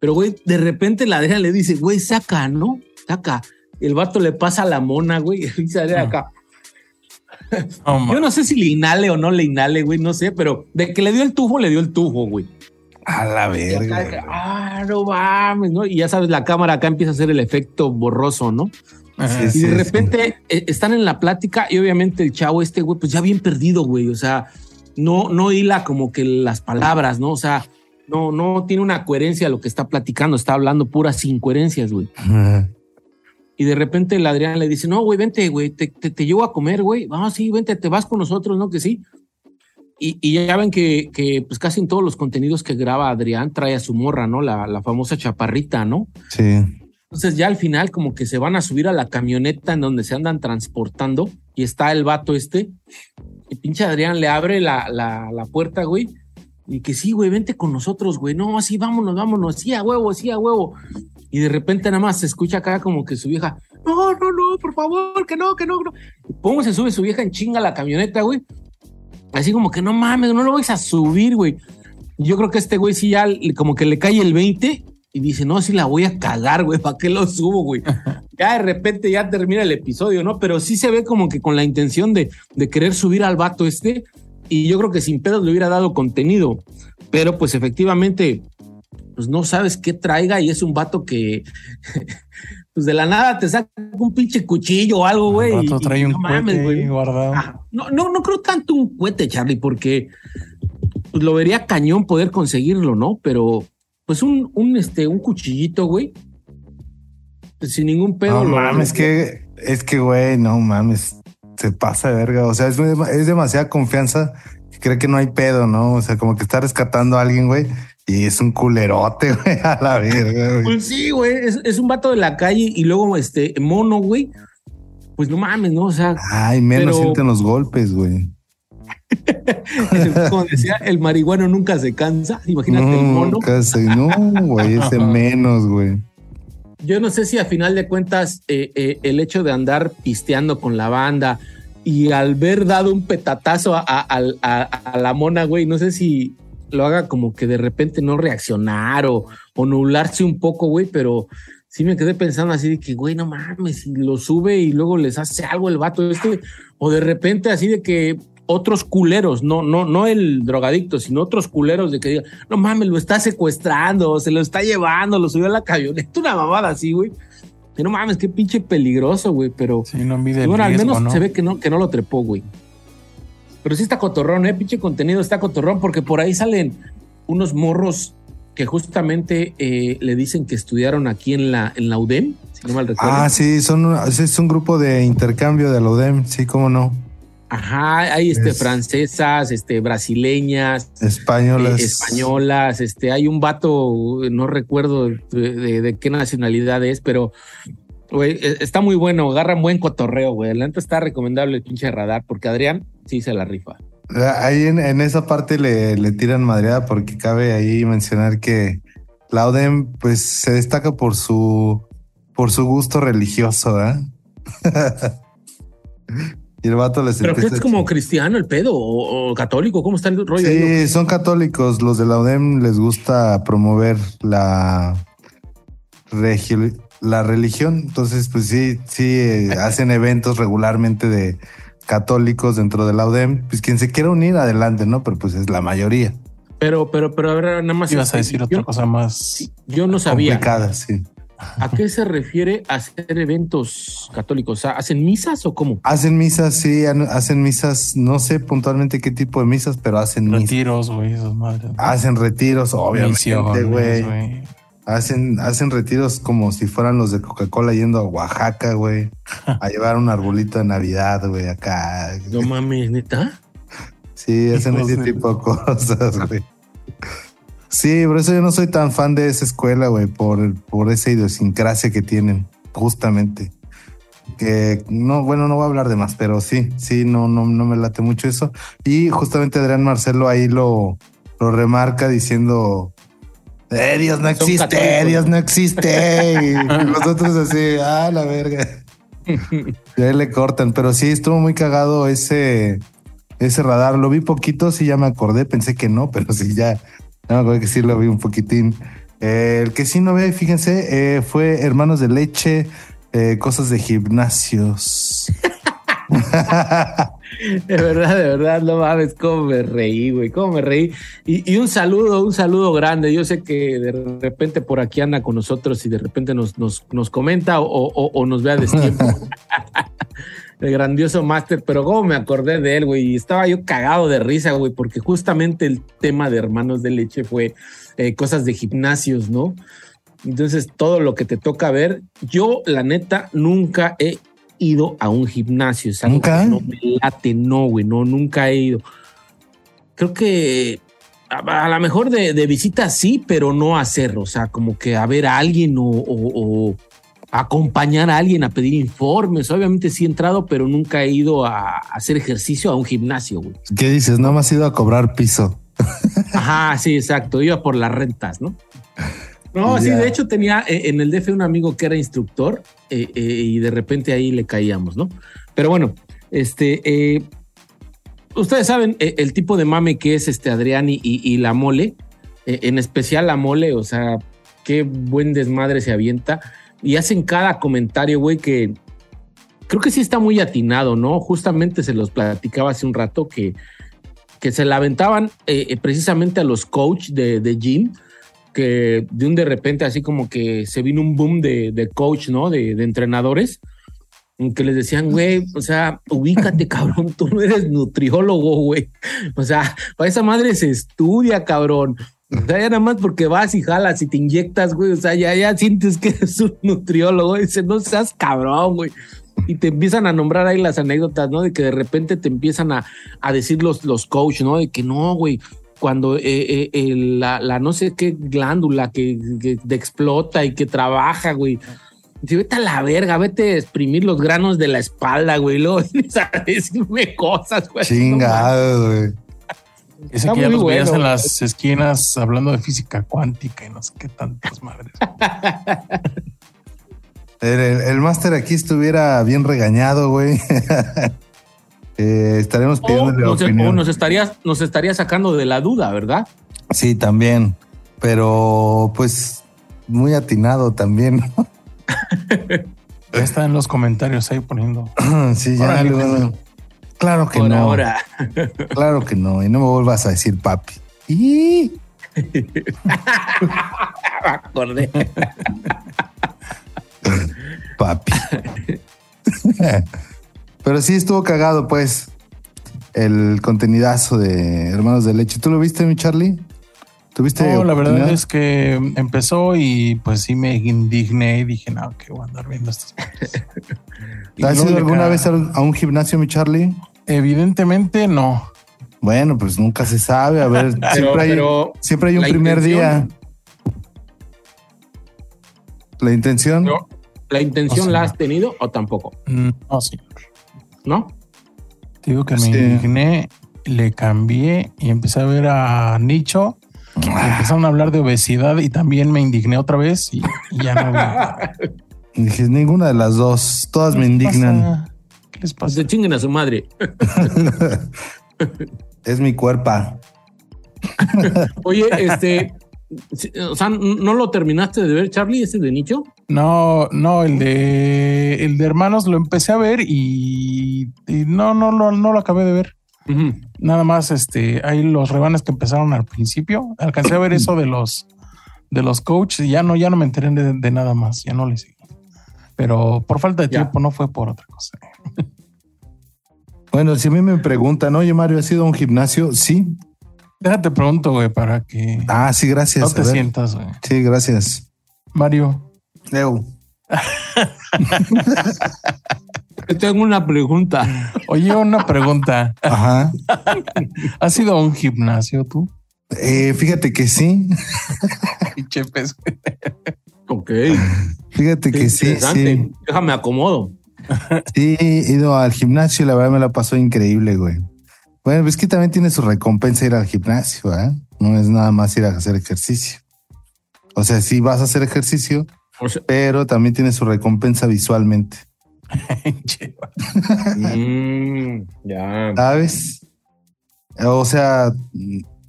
Pero, güey, de repente la Adriana le dice, güey, saca, ¿no? Saca. El vato le pasa a la mona, güey, (laughs) y dice Adriana acá. (laughs) Yo no sé si le inhale o no le inhale, güey, no sé, pero de que le dio el tufo, le dio el tufo, güey. A la verga. ah, no mames, ¿no? Y ya sabes, la cámara acá empieza a hacer el efecto borroso, ¿no? Ajá. Sí, Y de repente eh, están en la plática y obviamente el chavo este, güey, pues ya bien perdido, güey. O sea, no, no hila como que las palabras, ¿no? O sea, no, no tiene una coherencia lo que está platicando, está hablando puras incoherencias, güey. Ajá. Y de repente el Adrián le dice, no, güey, vente, güey, te, te, te llevo a comer, güey. Vamos, sí, vente, te vas con nosotros, ¿no? Que sí. Y, y ya ven que, que, pues casi en todos los contenidos que graba Adrián trae a su morra, ¿no? La, la famosa chaparrita, ¿no? Sí. Entonces ya al final como que se van a subir a la camioneta en donde se andan transportando y está el vato este y pinche Adrián le abre la, la, la puerta, güey. Y que sí, güey, vente con nosotros, güey. No, sí, vámonos, vámonos. Sí, a huevo, sí, a huevo. Y de repente nada más se escucha acá como que su vieja, no, no, no, por favor, que no, que no, no. Pum, se sube su vieja en chinga a la camioneta, güey. Así como que no mames, no lo vais a subir, güey. Yo creo que este güey sí ya como que le cae el 20 y dice, no, sí la voy a cagar, güey, ¿para qué lo subo, güey? (laughs) ya de repente ya termina el episodio, ¿no? Pero sí se ve como que con la intención de, de querer subir al vato este y yo creo que sin pedos le hubiera dado contenido, pero pues efectivamente, pues no sabes qué traiga y es un vato que... (laughs) Pues de la nada te saca un pinche cuchillo o algo, güey. No. Ah, no, no, no creo tanto un cohete, Charlie, porque pues, lo vería cañón poder conseguirlo, ¿no? Pero pues un, un, este, un cuchillito, güey. pues, sin ningún pedo. No mames, que es que, güey, no mames, se pasa de verga. O sea, es, es demasiada confianza que cree que no hay pedo, ¿no? O sea, como que está rescatando a alguien, güey, y es un culerote, (laughs) güey, a la verga, güey. Pues sí, güey, es, es un vato de la calle y luego este mono, güey. Pues no mames, ¿no? O sea, Ay, menos Pero- sienten los golpes, güey. (laughs) como decía, el marihuano nunca se cansa. Imagínate el mono. Nunca se- no, güey, ese (laughs) menos, güey. Yo no sé si a final de cuentas eh, eh, el hecho de andar pisteando con la banda y al ver dado un petatazo a, a- al- a- a la mona, güey, no sé si lo haga como que de repente no reaccionar o, o nublarse un poco, güey, pero sí me quedé pensando así de que, güey, no mames, lo sube y luego les hace algo el vato este, o de repente así de que otros culeros, no, no, no el drogadicto, sino otros culeros de que digan, no mames, lo está secuestrando, se lo está llevando, lo subió a la camioneta, una mamada así, güey. Que no mames, qué pinche peligroso, güey, pero Sí, no mide el bueno, al menos ¿no? se ve que no, que no lo trepó, güey. Pero sí está cotorrón, eh, pinche contenido está cotorrón, porque por ahí salen unos morros que justamente eh, le dicen que estudiaron aquí en la, en la UDEM, si no mal recuerdo. Ah, sí, son, es un grupo de intercambio de la UDEM, sí, cómo no. Ajá, hay este, Es- francesas, este, brasileñas, Españolas. eh, españolas, este, hay un vato, no recuerdo de, de- de qué nacionalidad es, pero güey, e- está muy bueno, agarran buen cotorreo, güey. Adelante está recomendable el pinche radar, porque Adrián sí se la rifa. Ahí en, en esa parte le, le tiran madreada porque cabe ahí mencionar que la UDEM pues se destaca por su por su gusto religioso, ¿eh? (laughs) y el vato les Pero que es como cristiano el pedo o, o católico, ¿cómo está el rollo? ahí? Sí, son católicos. Los de la UDEM les gusta promover la, la religión. Entonces, pues sí, sí, eh, hacen eventos regularmente de católicos dentro de la UDEM. Pues quien se quiera unir, adelante, ¿no? Pero pues es la mayoría. Pero, pero, pero a ver, nada más. Ibas a decir yo, otra cosa más. yo no sabía. Complicada, sí. ¿A qué se refiere hacer eventos católicos? O sea, ¿Hacen misas o cómo? Hacen misas, sí, hacen misas. No sé puntualmente qué tipo de misas, pero hacen misas. Retiros, güey. Hacen retiros, obviamente, güey. Hacen, hacen retiros como si fueran los de Coca-Cola yendo a Oaxaca, güey. (laughs) A llevar un arbolito de Navidad, güey, acá. No mames, neta. Sí, hacen ese tipo de cosas, (laughs) güey. Sí, por eso yo no soy tan fan de esa escuela, güey, por, por esa idiosincrasia que tienen, justamente. Que no, bueno, no voy a hablar de más, pero sí, sí, no, no, no me late mucho eso. Y justamente Adrián Marcelo ahí lo, lo remarca diciendo. Eh, Dios no existe, católicos. Dios no existe. Y nosotros así, ah, la verga. Y ahí le cortan, pero sí estuvo muy cagado ese, ese radar. Lo vi poquito, sí ya me acordé, pensé que no, (laughs) pero sí ya, me acordé que sí lo vi un poquitín. Eh, el que sí no ve, fíjense, eh, fue Hermanos de Leche, eh, cosas de gimnasios. (laughs) De verdad, de verdad, no mames, cómo me reí, güey, cómo me reí. Y, y un saludo, un saludo grande. Yo sé que de repente por aquí anda con nosotros y de repente nos, nos, nos comenta o, o- o nos ve a destiempo. (laughs) El grandioso máster, pero cómo me acordé de él, güey. Y estaba yo cagado de risa, güey, porque justamente el tema de hermanos de leche fue eh, cosas de gimnasios, ¿no? Entonces, todo lo que te toca ver, yo, la neta, nunca he ido a un gimnasio. Es algo ¿Nunca? que No me late, no, güey, no, nunca he ido. Creo que a, a lo mejor de, de visita sí, pero no a hacerlo. O sea, como que a ver a alguien o, o- o acompañar a alguien a pedir informes. Obviamente sí he entrado, pero nunca he ido a, hacer ejercicio a un gimnasio, güey. ¿Qué dices? No me has ido a cobrar piso. Ajá, sí, exacto. Iba por las rentas, ¿no? No, sí, de hecho tenía eh, en el DF un amigo que era instructor eh, eh, y de repente ahí le caíamos, ¿no? Pero bueno, este, eh, ustedes saben el tipo de mame que es este Adrián y, y- y la mole, en especial la mole, o sea, qué buen desmadre se avienta y hacen cada comentario, güey, que creo que sí está muy atinado, ¿no? Justamente se los platicaba hace un rato que, que se la aventaban eh, eh, precisamente a los coach de, de gym, que de un de repente así como que se vino un boom de, de coach, ¿no? De, de entrenadores, en que les decían, güey, o sea, ubícate, (laughs) cabrón, tú no eres nutriólogo, güey. O sea, para esa madre se estudia, cabrón. O sea, ya nada más porque vas y jalas y te inyectas, güey. O sea, ya, ya sientes que eres un (laughs) nutriólogo. Dice, no seas cabrón, güey. Y te empiezan a nombrar ahí las anécdotas, ¿no? De que de repente te empiezan a, a decir los, los coach, ¿no? De que no, güey. Cuando eh, eh, eh, la, la no sé qué glándula que, que te explota y que trabaja, güey. Dice, vete a la verga, vete a exprimir los granos de la espalda, güey. Luego (laughs) a decirme cosas, güey. Chingado, güey. Ese Está que ya los veías bueno. en las esquinas hablando de física cuántica y no sé qué tantas madres. (laughs) El, el- el máster aquí estuviera bien regañado, güey. (laughs) Eh, estaremos O pidiéndole nos, o opinión. nos estaría, nos estaría sacando de la duda, ¿verdad? Sí, también. Pero pues muy atinado también. Ya está en los comentarios ahí poniendo. (laughs) sí, ya. Órale, luego- claro que Por no. ahora. Claro que no. Y no me vuelvas a decir papi. Y (laughs) Me acordé. papi. Pero sí estuvo cagado, pues. El contenidazo de Hermanos de Leche. ¿Tú lo viste, mi Charlie? ¿Tuviste? No, la verdad es que empezó y pues sí me indigné y dije, no, que voy a andar viendo estas cosas. (laughs) Y ¿Has ido alguna vez a un gimnasio, mi Charlie? Evidentemente no. Bueno, pues nunca se sabe. A ver, (laughs) Pero, siempre, hay, pero siempre hay un primer intención- día. La intención. ¿la intención la has tenido o tampoco? No, sí. ¿No? Te digo que me Sí. indigné, le cambié y empecé a ver a Nicho. y empezaron a hablar de obesidad y también me indigné otra vez y, y ya no (laughs) vi. Dije, ninguna de las dos. Todas ¿Qué me indignan. pasa? ¿Qué les pasa? se chinguen a su madre. (laughs) Es mi cuerpo. (laughs) Oye, este, o sea, ¿no lo terminaste de ver, Charlie, ese de nicho? No, no, el de el de hermanos lo empecé a ver y, y no, no, no, no lo acabé de ver. Nada más, este, hay los rebanes que empezaron al principio. Alcancé a ver eso de los de los coaches y ya no, ya no me enteré de, de nada más, ya no le seguí. Pero por falta de Ya. tiempo, no fue por otra cosa. Bueno, si a mí me preguntan, oye Mario, ¿has ido a un gimnasio? Sí. Déjate pregunto, güey, para que Ah, sí, gracias. no te sientas, güey. Sí, gracias. Mario. Eu. (laughs) Tengo una pregunta. Oye, una pregunta. Ajá. ¿Has ido a un gimnasio tú? Eh, fíjate que sí. (laughs) Pinche pez. Ok. (laughs) Fíjate que sí, sí. Déjame acomodo. (laughs) Sí, he ido al gimnasio y la verdad me la pasó increíble, güey. Bueno, es que también tiene su recompensa ir al gimnasio, ¿eh? No es nada más ir a hacer ejercicio. O sea, sí vas a hacer ejercicio, O sea, pero también tiene su recompensa visualmente, (laughs) mm, ya. ¿sabes? O sea,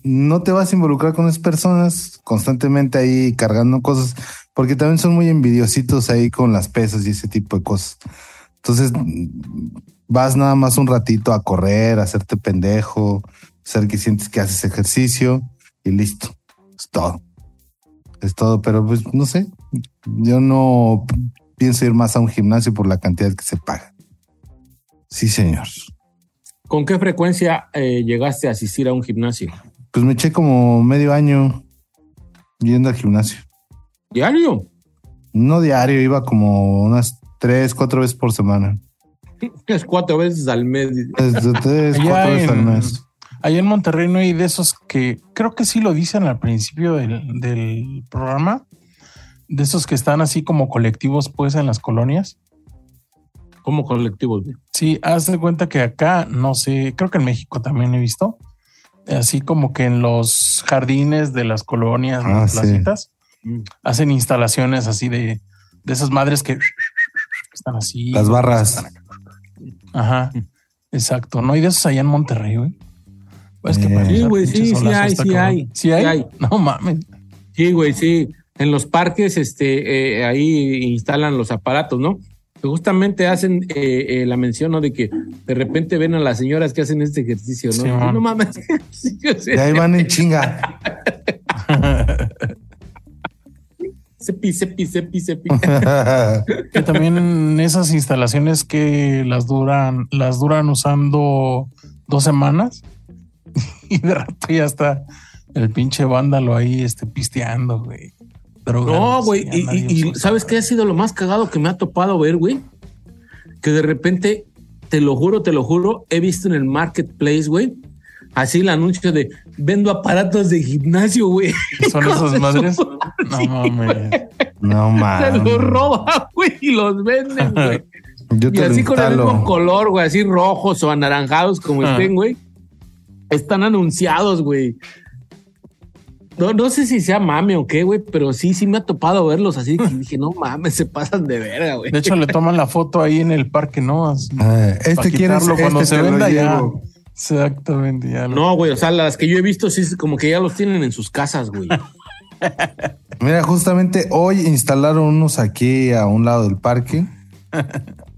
no te vas a involucrar con esas personas constantemente ahí cargando cosas, porque también son muy envidiositos ahí con las pesas y ese tipo de cosas. Entonces, vas nada más un ratito a correr, a hacerte pendejo, hacer que sientes que haces ejercicio y listo. Es todo. Es todo, pero pues no sé. Yo no pienso ir más a un gimnasio por la cantidad que se paga. Sí, señor. ¿Con qué frecuencia eh, llegaste a asistir a un gimnasio? Pues me eché como medio año yendo al gimnasio. ¿Diario? No diario, iba como unas tres, cuatro veces por semana. Es cuatro veces al mes. Desde tres, (laughs) cuatro veces al en- mes. Allá en Monterrey no hay de esos que creo que sí lo dicen al principio del, del programa, de esos que están así como colectivos pues en las colonias. Como colectivos. güey. Sí, haz de cuenta que acá, no sé, creo que en México también he visto, así como que en los jardines de las colonias, Ah, las sí. placitas. Hacen instalaciones así de, de esas madres que están así. Las barras. Ajá, exacto. No hay de esos allá en Monterrey, güey. Pues que Eh. Sí, güey, sí, sí hay, sí hay, ¿Sí hay? sí hay. No mames. Sí, güey, sí. En los parques, este, eh, ahí instalan los aparatos, ¿no? Que justamente hacen eh, eh, la mención, ¿no? De que de repente ven a las señoras que hacen este ejercicio, ¿no? Sí, no mames. (laughs) Sí, o sea, Y ahí van en chinga. (laughs) Cepi, cepi, cepi, cepi. que también en esas instalaciones que las duran, las duran usando dos semanas (laughs) y de rato ya está el pinche vándalo ahí este pisteando, güey. Drogas, No, güey. Y. ¿sabes qué ha sido lo más cagado que me ha topado ver, güey? Que de repente, te lo juro, te lo juro, he visto en el marketplace, güey, así el anuncio de vendo aparatos de gimnasio, güey. Son esas (laughs) madres. su- No mames. (laughs) No Se mames. los roban, güey, y los venden, güey. (laughs) Yo Y te así con el mismo color, güey, así rojos o anaranjados como Ah. estén, güey. Están anunciados, güey. No, no sé si sea mame o qué, güey, pero sí, sí me ha topado verlos así que dije, no mames, se pasan de verga, güey. De hecho, le toman la foto ahí en el parque, ¿no? Así, Ah, este quieres quitarlo cuando este se venda ya. llevo. Exactamente, ya. lo- No, güey, o sea, las que yo he visto sí es como que ya los tienen en sus casas, güey. (laughs) Mira, justamente hoy instalaron unos aquí a un lado del parque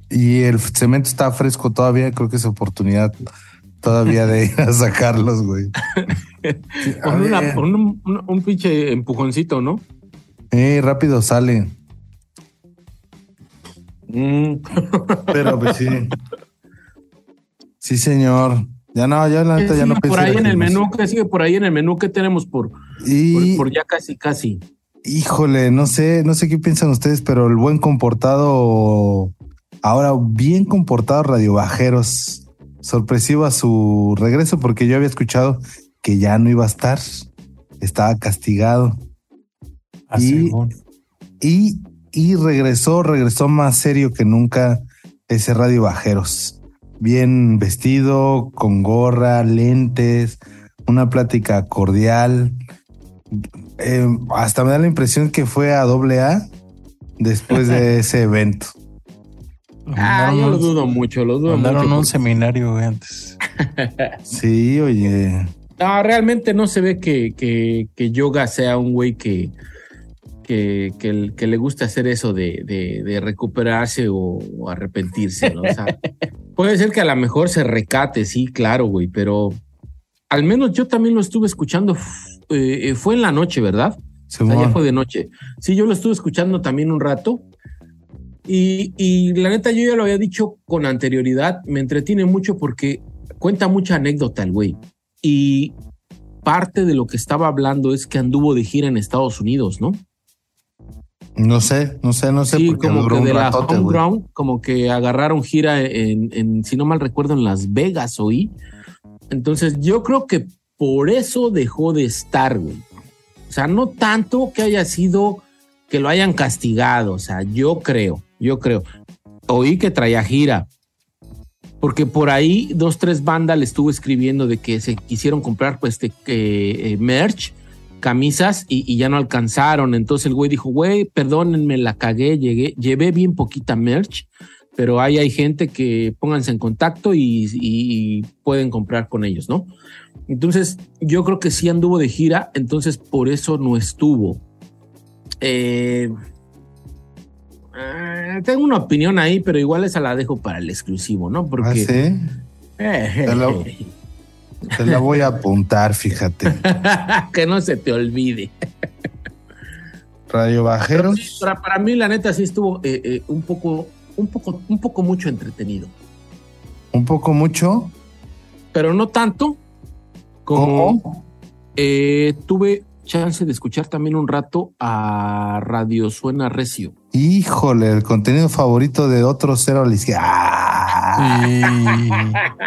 y el cemento está fresco todavía. Creo que es oportunidad todavía de ir a sacarlos, güey. Sí, a Con, una- ver. con un, un- un pinche empujoncito, ¿no? Eh, rápido sale. Mm. Pero pues sí. (laughs) Sí, señor. Ya no, ya la ¿Qué neta ya no sigue por pensé ahí en el menú? ¿Qué sigue por ahí en el menú? ¿Qué tenemos por, por, Y por ya casi, casi? híjole, no sé, no sé qué piensan ustedes, pero el buen comportado, ahora bien comportado Radio Bajeros, sorpresivo a su regreso, porque yo había escuchado que ya no iba a estar, estaba castigado Ah, y- y, y regresó, regresó más serio que nunca ese Radio Bajeros. Bien vestido, con gorra, lentes, una plática cordial. Eh, hasta me da la impresión que fue a doble A después de (laughs) ese evento. Ah, yo lo dudo mucho, lo dudo Mandaron mucho. un seminario antes. (laughs) Sí, oye. No, realmente no se ve que, que, que Yoga sea un güey que, que, que, que le gusta hacer eso de, de, de recuperarse o, o arrepentirse, ¿no? O sea, (laughs) puede ser que a lo mejor se recate, sí, claro, güey, pero al menos yo también lo estuve escuchando, eh, eh, fue en la noche, ¿verdad? O sea, ya Simón. fue de noche. Sí, yo lo estuve escuchando también un rato. Y, y la neta, yo ya lo había dicho con anterioridad, me entretiene mucho porque cuenta mucha anécdota el güey. Y parte de lo que estaba hablando es que anduvo de gira en Estados Unidos, ¿no? No sé, no sé, no sé. Sí, porque como que de la ratote, home güey. ground, como que agarraron gira en, en, si no mal recuerdo, en Las Vegas oí. Entonces yo creo que por eso dejó de estar, güey. O sea, no tanto que haya sido que lo hayan castigado, o sea, yo creo, yo creo. Oí que traía gira, porque por ahí dos, tres bandas le estuvo escribiendo de que se quisieron comprar pues este eh, merch, camisas y, y ya no alcanzaron. Entonces el güey dijo, güey, perdónenme, la cagué, llegué, llevé bien poquita merch, pero ahí hay gente que pónganse en contacto y, y- y pueden comprar con ellos, ¿no? Entonces yo creo que sí anduvo de gira, entonces por eso no estuvo. Eh, ah, tengo una opinión ahí, pero igual esa la dejo para el exclusivo, ¿no? Ah, Porque sí. (laughs) Te la, te la voy a apuntar, fíjate. (laughs) que no se te olvide. Radio Bajeros. sí, para, para mí, la neta, sí estuvo eh, eh, un poco, un poco, un poco mucho entretenido. Un poco mucho. Pero no tanto como ¿Cómo? eh, tuve chance de escuchar también un rato a Radio Suena Recio. Híjole, el contenido favorito de otro cero a la izquierda. ¡Ah! (laughs)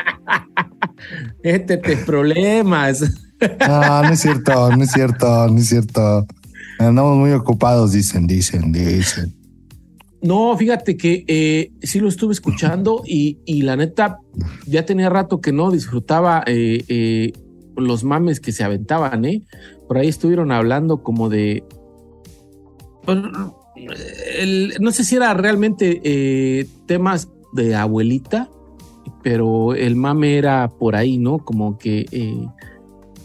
Este te problemas. No, no es cierto, no es cierto, no es cierto. Andamos muy ocupados, dicen, dicen, dicen. No, fíjate que eh, sí lo estuve escuchando y, y la neta ya tenía rato que no disfrutaba eh, eh, los mames que se aventaban, ¿eh? Por ahí estuvieron hablando como de... pues, el- no sé si era realmente eh, temas de abuelita, pero el mame era por ahí, ¿no? Como que... eh,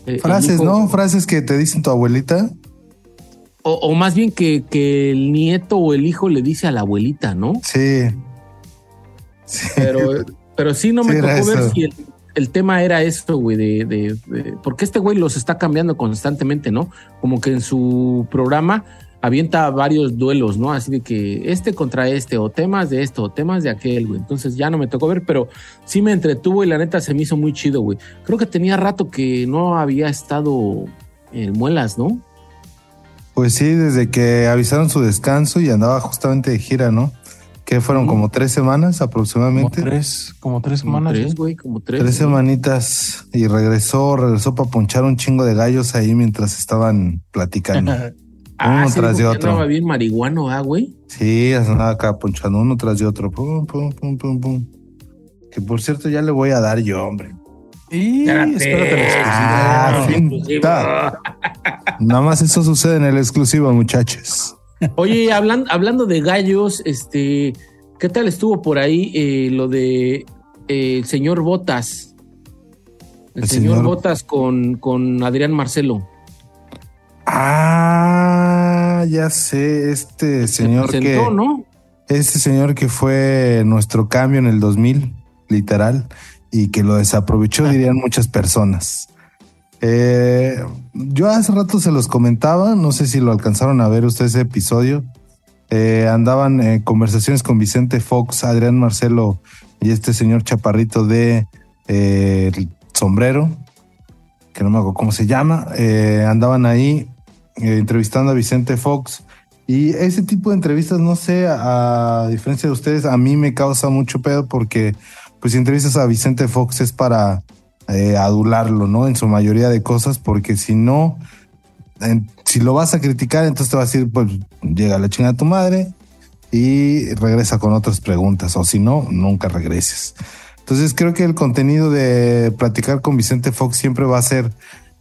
eh, Frases, hijo- ¿no? Frases que te dicen tu abuelita. O, o más bien que, que el nieto o el hijo le dice a la abuelita, ¿no? Sí. Sí. Pero, (laughs) pero sí no me Sí, tocó ver si el, el tema era esto, güey, de, de- de- porque este güey los está cambiando constantemente, ¿no? Como que en su programa avienta varios duelos, ¿no? Así de que este contra este, o temas de esto, o temas de aquel, güey. Entonces ya no me tocó ver, pero sí me entretuvo y la neta se me hizo muy chido, güey. Creo que tenía rato que no había estado en Muelas, ¿no? Pues sí, desde que avisaron su descanso y andaba justamente de gira, ¿no? Que fueron como tres semanas Como aproximadamente. tres, como tres Como semanas. tres, güey, como tres. Tres güey. semanitas y regresó, regresó para ponchar un chingo de gallos ahí mientras estaban platicando. (laughs) Ah, uno sí, tras de otro. andaba bien marihuano, ah, güey. Sí, andaba acá ponchando uno tras de otro. Pum, pum, pum, pum, pum. Que por cierto ya le voy a dar yo, hombre. Y espérate la Ah. Ta. Nada más eso sucede en el exclusivo, muchachos. Oye, hablan- hablando de gallos, este, ¿qué tal estuvo por ahí eh, lo de eh, el señor Botas? El, El señor, señor- Botas con, con Adrián Marcelo. Ah, ya sé, este señor Se que ¿no? este señor que fue nuestro cambio en el 2000, literal, y que lo desaprovechó, dirían muchas personas. Eh, yo hace rato se los comentaba, no sé si lo alcanzaron a ver ustedes ese episodio. Eh, andaban en conversaciones con Vicente Fox, Adrián Marcelo y este señor chaparrito de eh, el sombrero, que no me acuerdo cómo se llama. Eh, andaban ahí eh, entrevistando a Vicente Fox. Y ese tipo de entrevistas, no sé, a, diferencia de ustedes, a mí me causa mucho pedo porque, pues, entrevistas a Vicente Fox es para eh, adularlo, ¿no? En su mayoría de cosas, porque si no, si lo vas a criticar, entonces te va a decir, pues, llega la chingada a tu madre y regresa con otras preguntas, o si no, nunca regreses. Entonces, creo que el contenido de platicar con Vicente Fox siempre va a ser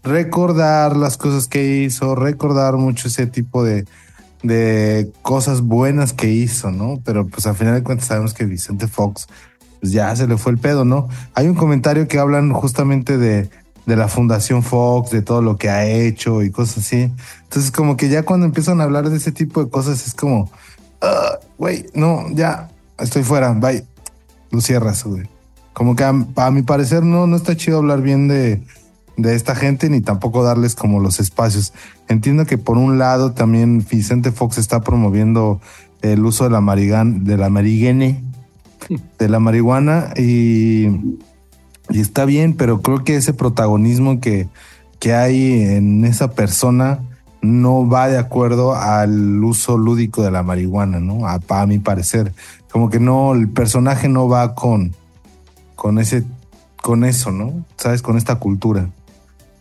recordar las cosas que hizo, recordar mucho ese tipo de, de cosas buenas que hizo, ¿no? Pero pues al final de cuentas sabemos que Vicente Fox pues ya se le fue el pedo, ¿no? Hay un comentario que hablan justamente de, de la Fundación Fox, de todo lo que ha hecho y cosas así. Entonces como que ya cuando empiezan a hablar de ese tipo de cosas es como, "Ah, güey, no, ya, estoy fuera, bye. Lo cierras, güey. Como que a, mi parecer no, no está chido hablar bien de, de esta gente ni tampoco darles como los espacios. Entiendo que por un lado también Vicente Fox está promoviendo el uso de la marigan, de la mariguene, de la marihuana y, y está bien, pero creo que ese protagonismo que, que hay en esa persona no va de acuerdo al uso lúdico de la marihuana, ¿no? A, a mi parecer. Como que no, el personaje no va con, con ese, con eso, ¿no? ¿Sabes? Con esta cultura.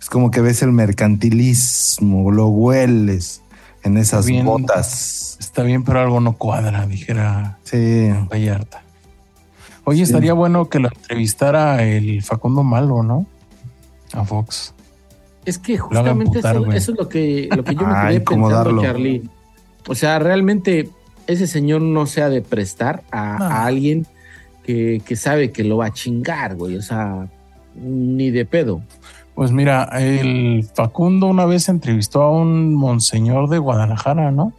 Es como que ves el mercantilismo, lo hueles en esas Bien. botas. Está bien, pero algo no cuadra, dijera Sí. Vallarta. Oye, Sí. estaría bueno que lo entrevistara el Facundo Malo, ¿no? A Fox. Es que justamente putar, eso, es lo que, lo que yo me (laughs) Ah, quedé pensando, Charlie. O sea, realmente ese señor no se ha de prestar a, No. a alguien que, que sabe que lo va a chingar, güey. O sea, ni de pedo. Pues mira, el Facundo una vez entrevistó a un monseñor de Guadalajara, ¿no?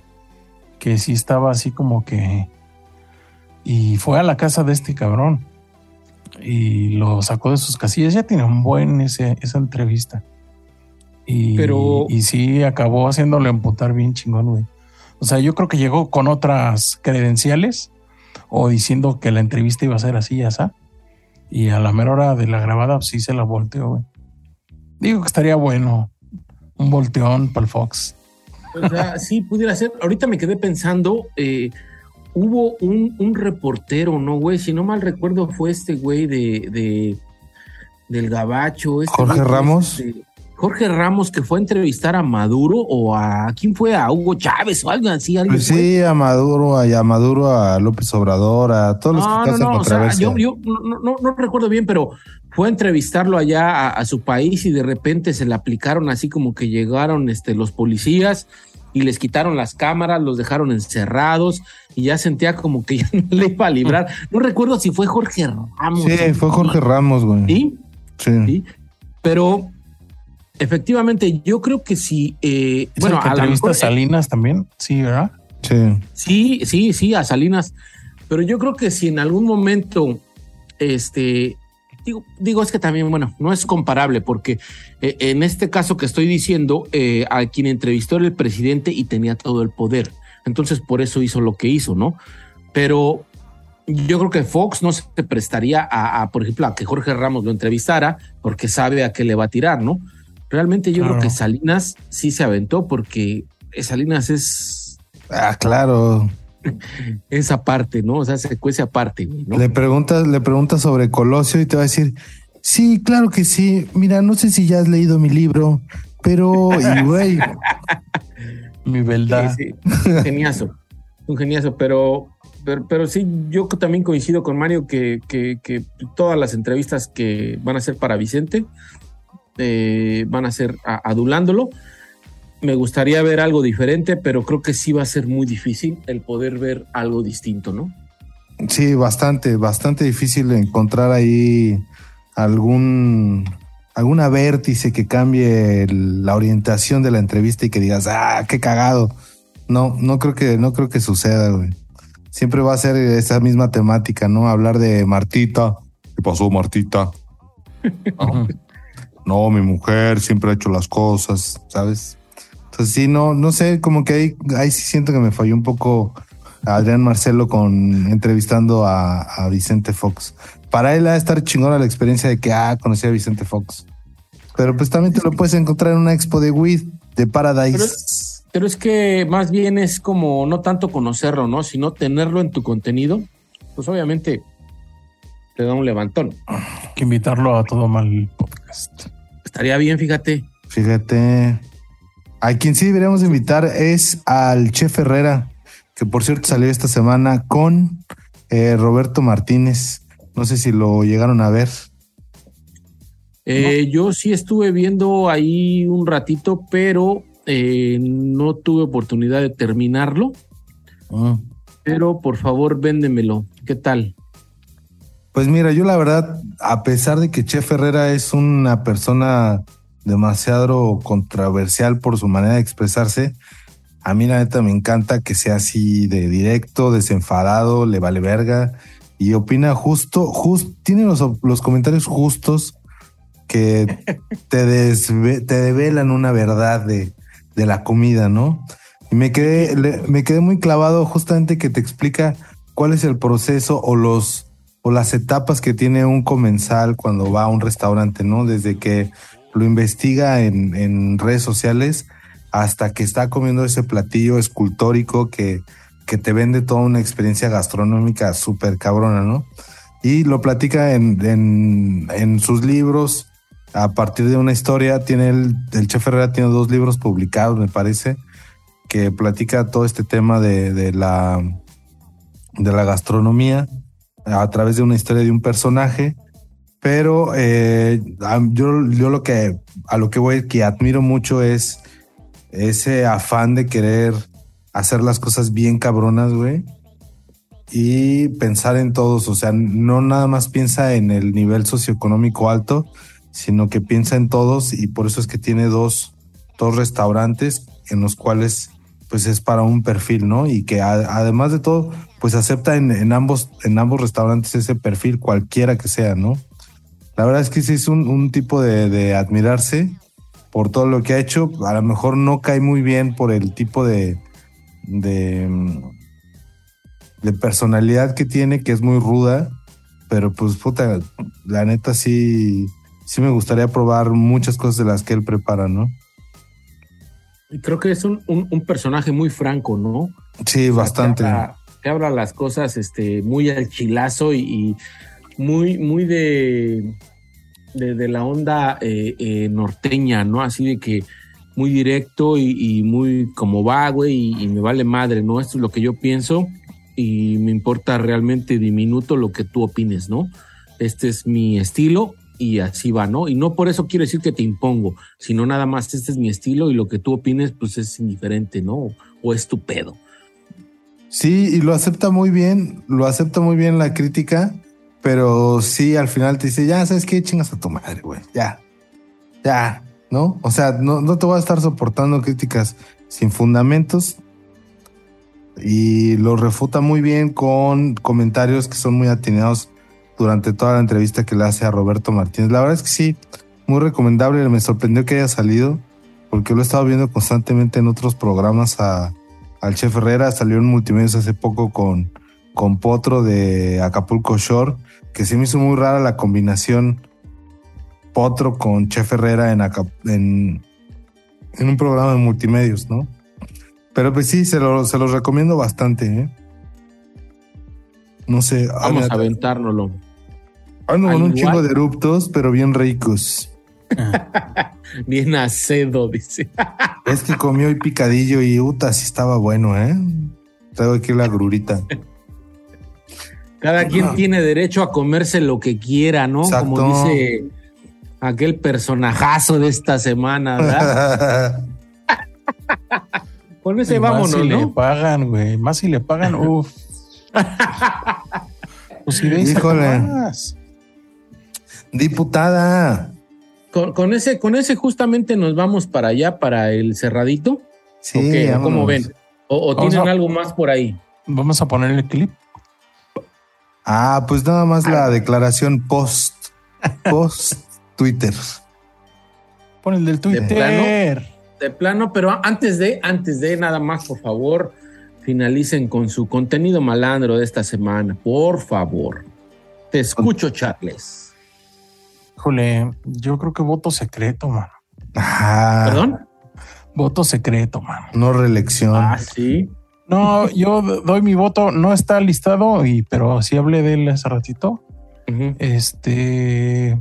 Que sí estaba así como que... Y fue a la casa de este cabrón. Y lo sacó de sus casillas. Ya tiene un buen ese, esa entrevista. Y, Pero- y sí acabó haciéndolo emputar bien chingón, güey. O sea, yo creo que llegó con otras credenciales o diciendo que la entrevista iba a ser así, ya está. Y a la mera hora de la grabada, pues sí se la volteó, güey. Digo que estaría bueno. Un volteón para el Fox. O sea, sí pudiera ser. Ahorita me quedé pensando, eh, hubo un, un reportero, ¿no, güey? Si no mal recuerdo, fue este güey de, de del Gabacho. este Jorge güey Ramos. este, Jorge Ramos que fue a entrevistar a Maduro o a quién fue a Hugo Chávez o algo así. alguien Pues sí, a Maduro, a, a Maduro, a López Obrador, a todos los No, que no, no, o sea, yo, yo no, no- no recuerdo bien, pero fue a entrevistarlo allá a, a su país y de repente se le aplicaron así como que llegaron este, los policías y les quitaron las cámaras, los dejaron encerrados y ya sentía como que (laughs) ya no le iba a librar. No recuerdo si fue Jorge Ramos. Sí, fue Jorge Ramos, güey. Sí, Sí. sí, pero efectivamente yo creo que si, eh, ¿Es bueno, que a entrevista mejor, a Salinas también? Sí, ¿verdad? Sí. Sí, sí, sí, a Salinas. Pero yo creo que si en algún momento, este, digo, digo es que también, bueno, no es comparable porque eh, en este caso que estoy diciendo, eh, a quien entrevistó era el presidente y tenía todo el poder. Entonces por eso hizo lo que hizo, ¿no? Pero yo creo que Fox no se prestaría a, a, por ejemplo, a que Jorge Ramos lo entrevistara porque sabe a qué le va a tirar, ¿no? Realmente yo Claro. creo que Salinas sí se aventó porque Salinas es Ah, claro. Esa parte, ¿no? O sea, se cuece aparte, güey, ¿no? Le preguntas, le preguntas sobre Colosio y te va a decir, sí, claro que sí. Mira, no sé si ya has leído mi libro, pero, y (laughs) güey, Mi verdad. Sí, sí, un geniazo, un geniazo, pero, pero, pero sí, yo también coincido con Mario que, que, que todas las entrevistas que van a ser para Vicente eh, van a ser a- adulándolo. Me gustaría ver algo diferente, pero creo que sí va a ser muy difícil el poder ver algo distinto, ¿no? sí, bastante, bastante difícil encontrar ahí algún alguna vértice que cambie el- la orientación de la entrevista y que digas, ah, qué cagado. No, no creo que, no creo que suceda, güey. Siempre va a ser esa misma temática, ¿no? Hablar de Martita. ¿Qué pasó, Martita? No, mi mujer siempre ha hecho las cosas, ¿sabes? Entonces sí, no, no sé, como que ahí, ahí sí siento que me falló un poco Adrián Marcelo con entrevistando a, a Vicente Fox. Para él ha de estar chingona la experiencia de que, ah, conocí a Vicente Fox. Pero pues también te lo puedes encontrar en una expo de weed, de Paradise. Pero es que más bien es como no tanto conocerlo, ¿no? Sino tenerlo en tu contenido, pues obviamente te da un levantón. Hay que invitarlo a todo mal podcast. Estaría bien, fíjate. Fíjate. A quien sí deberíamos invitar es al Chef Herrera, que por cierto salió esta semana con eh, Roberto Martínez. No sé si lo llegaron a ver. Eh, Yo sí estuve viendo ahí un ratito, pero eh, no tuve oportunidad de terminarlo. Mm. Pero por favor, véndemelo. ¿Qué tal? Pues mira, yo la verdad, a pesar de que Chef Herrera es una persona demasiado controversial por su manera de expresarse, a mí la neta me encanta que sea así de directo, desenfadado, le vale verga y opina justo, justo, tiene los, los comentarios justos que (laughs) te, desve- te develan una verdad de, de la comida, ¿no? Y me quedé, le- me quedé muy clavado justamente que te explica cuál es el proceso o los o las etapas que tiene un comensal cuando va a un restaurante, ¿no? Desde que lo investiga en, en redes sociales hasta que está comiendo ese platillo escultórico que, que te vende toda una experiencia gastronómica súper cabrona, ¿no? Y lo platica en, en, en, sus libros a partir de una historia. Tiene el, el Chef Herrera tiene dos libros publicados, me parece, que platica todo este tema de, de la, de la gastronomía a través de una historia de un personaje. Pero eh, yo, yo lo que a lo que voy que admiro mucho es ese afán de querer hacer las cosas bien cabronas, güey. Y pensar en todos, o sea, no nada más piensa en el nivel socioeconómico alto, sino que piensa en todos y por eso es que tiene dos, dos restaurantes en los cuales pues es para un perfil, ¿no? Y que además de todo, pues acepta en, ambos, en ambos restaurantes ese perfil, cualquiera que sea, ¿no? La verdad es que sí es un, tipo de, admirarse por todo lo que ha hecho. A lo mejor no cae muy bien por el tipo de, de, de personalidad que tiene, que es muy ruda, pero pues puta, la neta sí, sí me gustaría probar muchas cosas de las que él prepara, ¿no? Creo que es un, personaje muy franco, ¿no? Sí, bastante. Que habla, las cosas este, muy al chilazo y, muy, muy de, de, la onda eh, eh, norteña, ¿no? Así de que muy directo y, muy como va, güey, y, me vale madre, ¿no? Esto es lo que yo pienso y me importa realmente diminuto lo que tú opines, ¿no? Este es mi estilo y así va, ¿no? Y no por eso quiero decir que te impongo, sino nada más este es mi estilo y lo que tú opines pues es indiferente, ¿no? O es tu pedo. Sí, y lo acepta muy bien, lo acepta muy bien la crítica, pero sí al final te dice, ya, ¿sabes qué? Chingas a tu madre, güey, ya, ya, ¿no? O sea, no, no te voy a estar soportando críticas sin fundamentos y lo refuta muy bien con comentarios que son muy atinados durante toda la entrevista que le hace a Roberto Martínez. La verdad es que sí, muy recomendable. Me sorprendió que haya salido, porque lo he estado viendo constantemente en otros programas a, al Chef Herrera. Salió en Multimedios hace poco con, con Potro de Acapulco Shore, que se me hizo muy rara la combinación Potro con Chef Herrera en, en, en un programa de multimedios, ¿no? Pero pues sí, se, lo, se los recomiendo bastante, ¿eh? No sé. Vamos a aventárnoslo. Ando con un chingo de eruptos, pero bien ricos. (laughs) bien acedo, dice. es que comió y picadillo y uta, sí estaba bueno, ¿eh? Traigo aquí la grurita. (laughs) Cada quien tiene derecho a comerse lo que quiera, ¿no? Como dice aquel personajazo de esta semana, ¿verdad? (laughs) Con ese vámonos, más si ¿no? le pagan, güey. Más si le pagan, (laughs) uff. pues si Híjole. Diputada. Con, ese, con ese justamente nos vamos para allá, para el cerradito. Sí, ¿Cómo ven? ¿O, tienen algo más por ahí? Vamos a poner el clip. Ah, pues nada más la declaración post, post Twitter. Pon el del Twitter. De plano, de plano, pero antes de, antes de nada más, por favor, finalicen con su contenido malandro de esta semana, por favor. Te escucho, Charles. Híjole, yo creo que voto secreto, mano. ¿Perdón? Voto secreto, mano. No reelección. Ah, sí. No, yo doy mi voto, no está listado, y, pero sí hablé de él hace ratito. Este,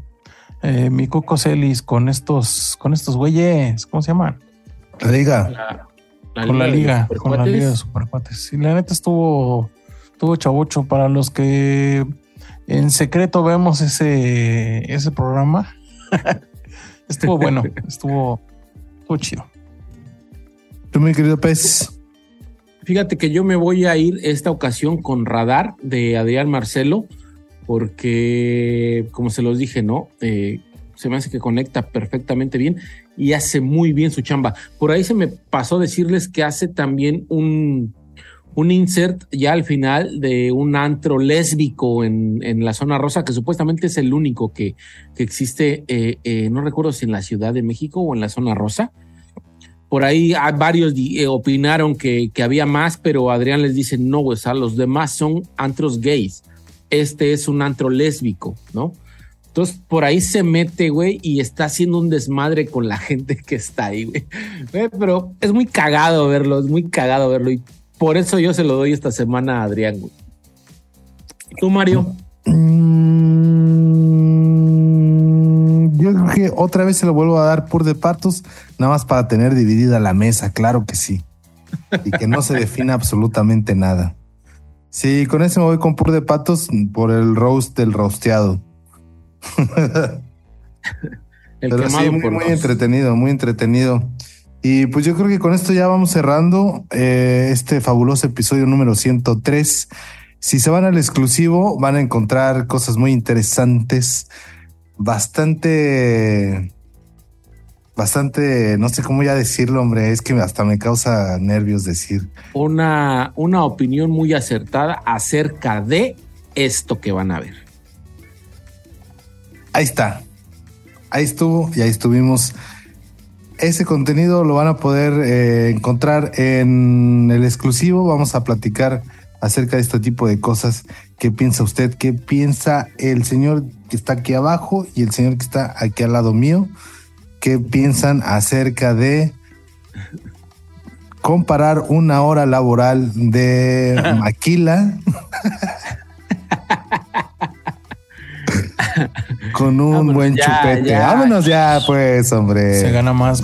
eh, mi Coco Celis con estos, con estos güeyes, ¿cómo se llaman? La liga. con la liga, con la liga de supercuates. Sí, la neta estuvo, estuvo chavocho para los que en secreto vemos ese, ese programa. (laughs) estuvo bueno, estuvo, estuvo chido. Tú, mi querido pez. Fíjate que yo me voy a ir esta ocasión con Radar de Adrián Marcelo, porque, como se los dije, ¿no? Eh, se me hace que conecta perfectamente bien y hace muy bien su chamba. Por ahí se me pasó decirles que hace también un, un insert ya al final de un antro lésbico en, la zona rosa, que supuestamente es el único que, existe, eh, eh, no recuerdo si en la Ciudad de México o en la zona rosa. Por ahí varios eh, opinaron que, había más, pero Adrián les dice, no, o sea, los demás son antros gays. Este es un antro lésbico, ¿no? Entonces por ahí se mete, güey, y está haciendo un desmadre con la gente (laughs) que está ahí, güey. Pero es muy cagado verlo, es muy cagado verlo. Y por eso yo se lo doy esta semana a Adrián, güey. ¿Tú, Mario? Creo que otra vez se lo vuelvo a dar por de patos, nada más para tener dividida la mesa, claro que sí. Y que no se (laughs) defina absolutamente nada. Sí, con ese me voy con pur de patos por el roast del rosteado. (laughs) El Pero sí, muy, muy entretenido, muy entretenido. Y pues yo creo que con esto ya vamos cerrando eh, este fabuloso episodio número 103. Si se van al exclusivo, van a encontrar cosas muy interesantes, bastante, bastante, no sé cómo ya decirlo, hombre, es que hasta me causa nervios decir. Una, una opinión muy acertada acerca de esto que van a ver. Ahí está. Ahí estuvo y ahí estuvimos. Ese contenido lo van a poder eh, encontrar en el exclusivo. Vamos a platicar acerca de este tipo de cosas. ¿Qué piensa usted? ¿Qué piensa el señor que está aquí abajo y el señor que está aquí al lado mío? ¿Qué piensan acerca de comparar una hora laboral de (laughs) maquila con un Vámonos buen ya, chupete? ya. Vámonos ya, pues, hombre. Se gana más.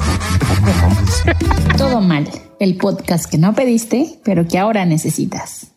Todo mal, el podcast que no pediste, pero que ahora necesitas.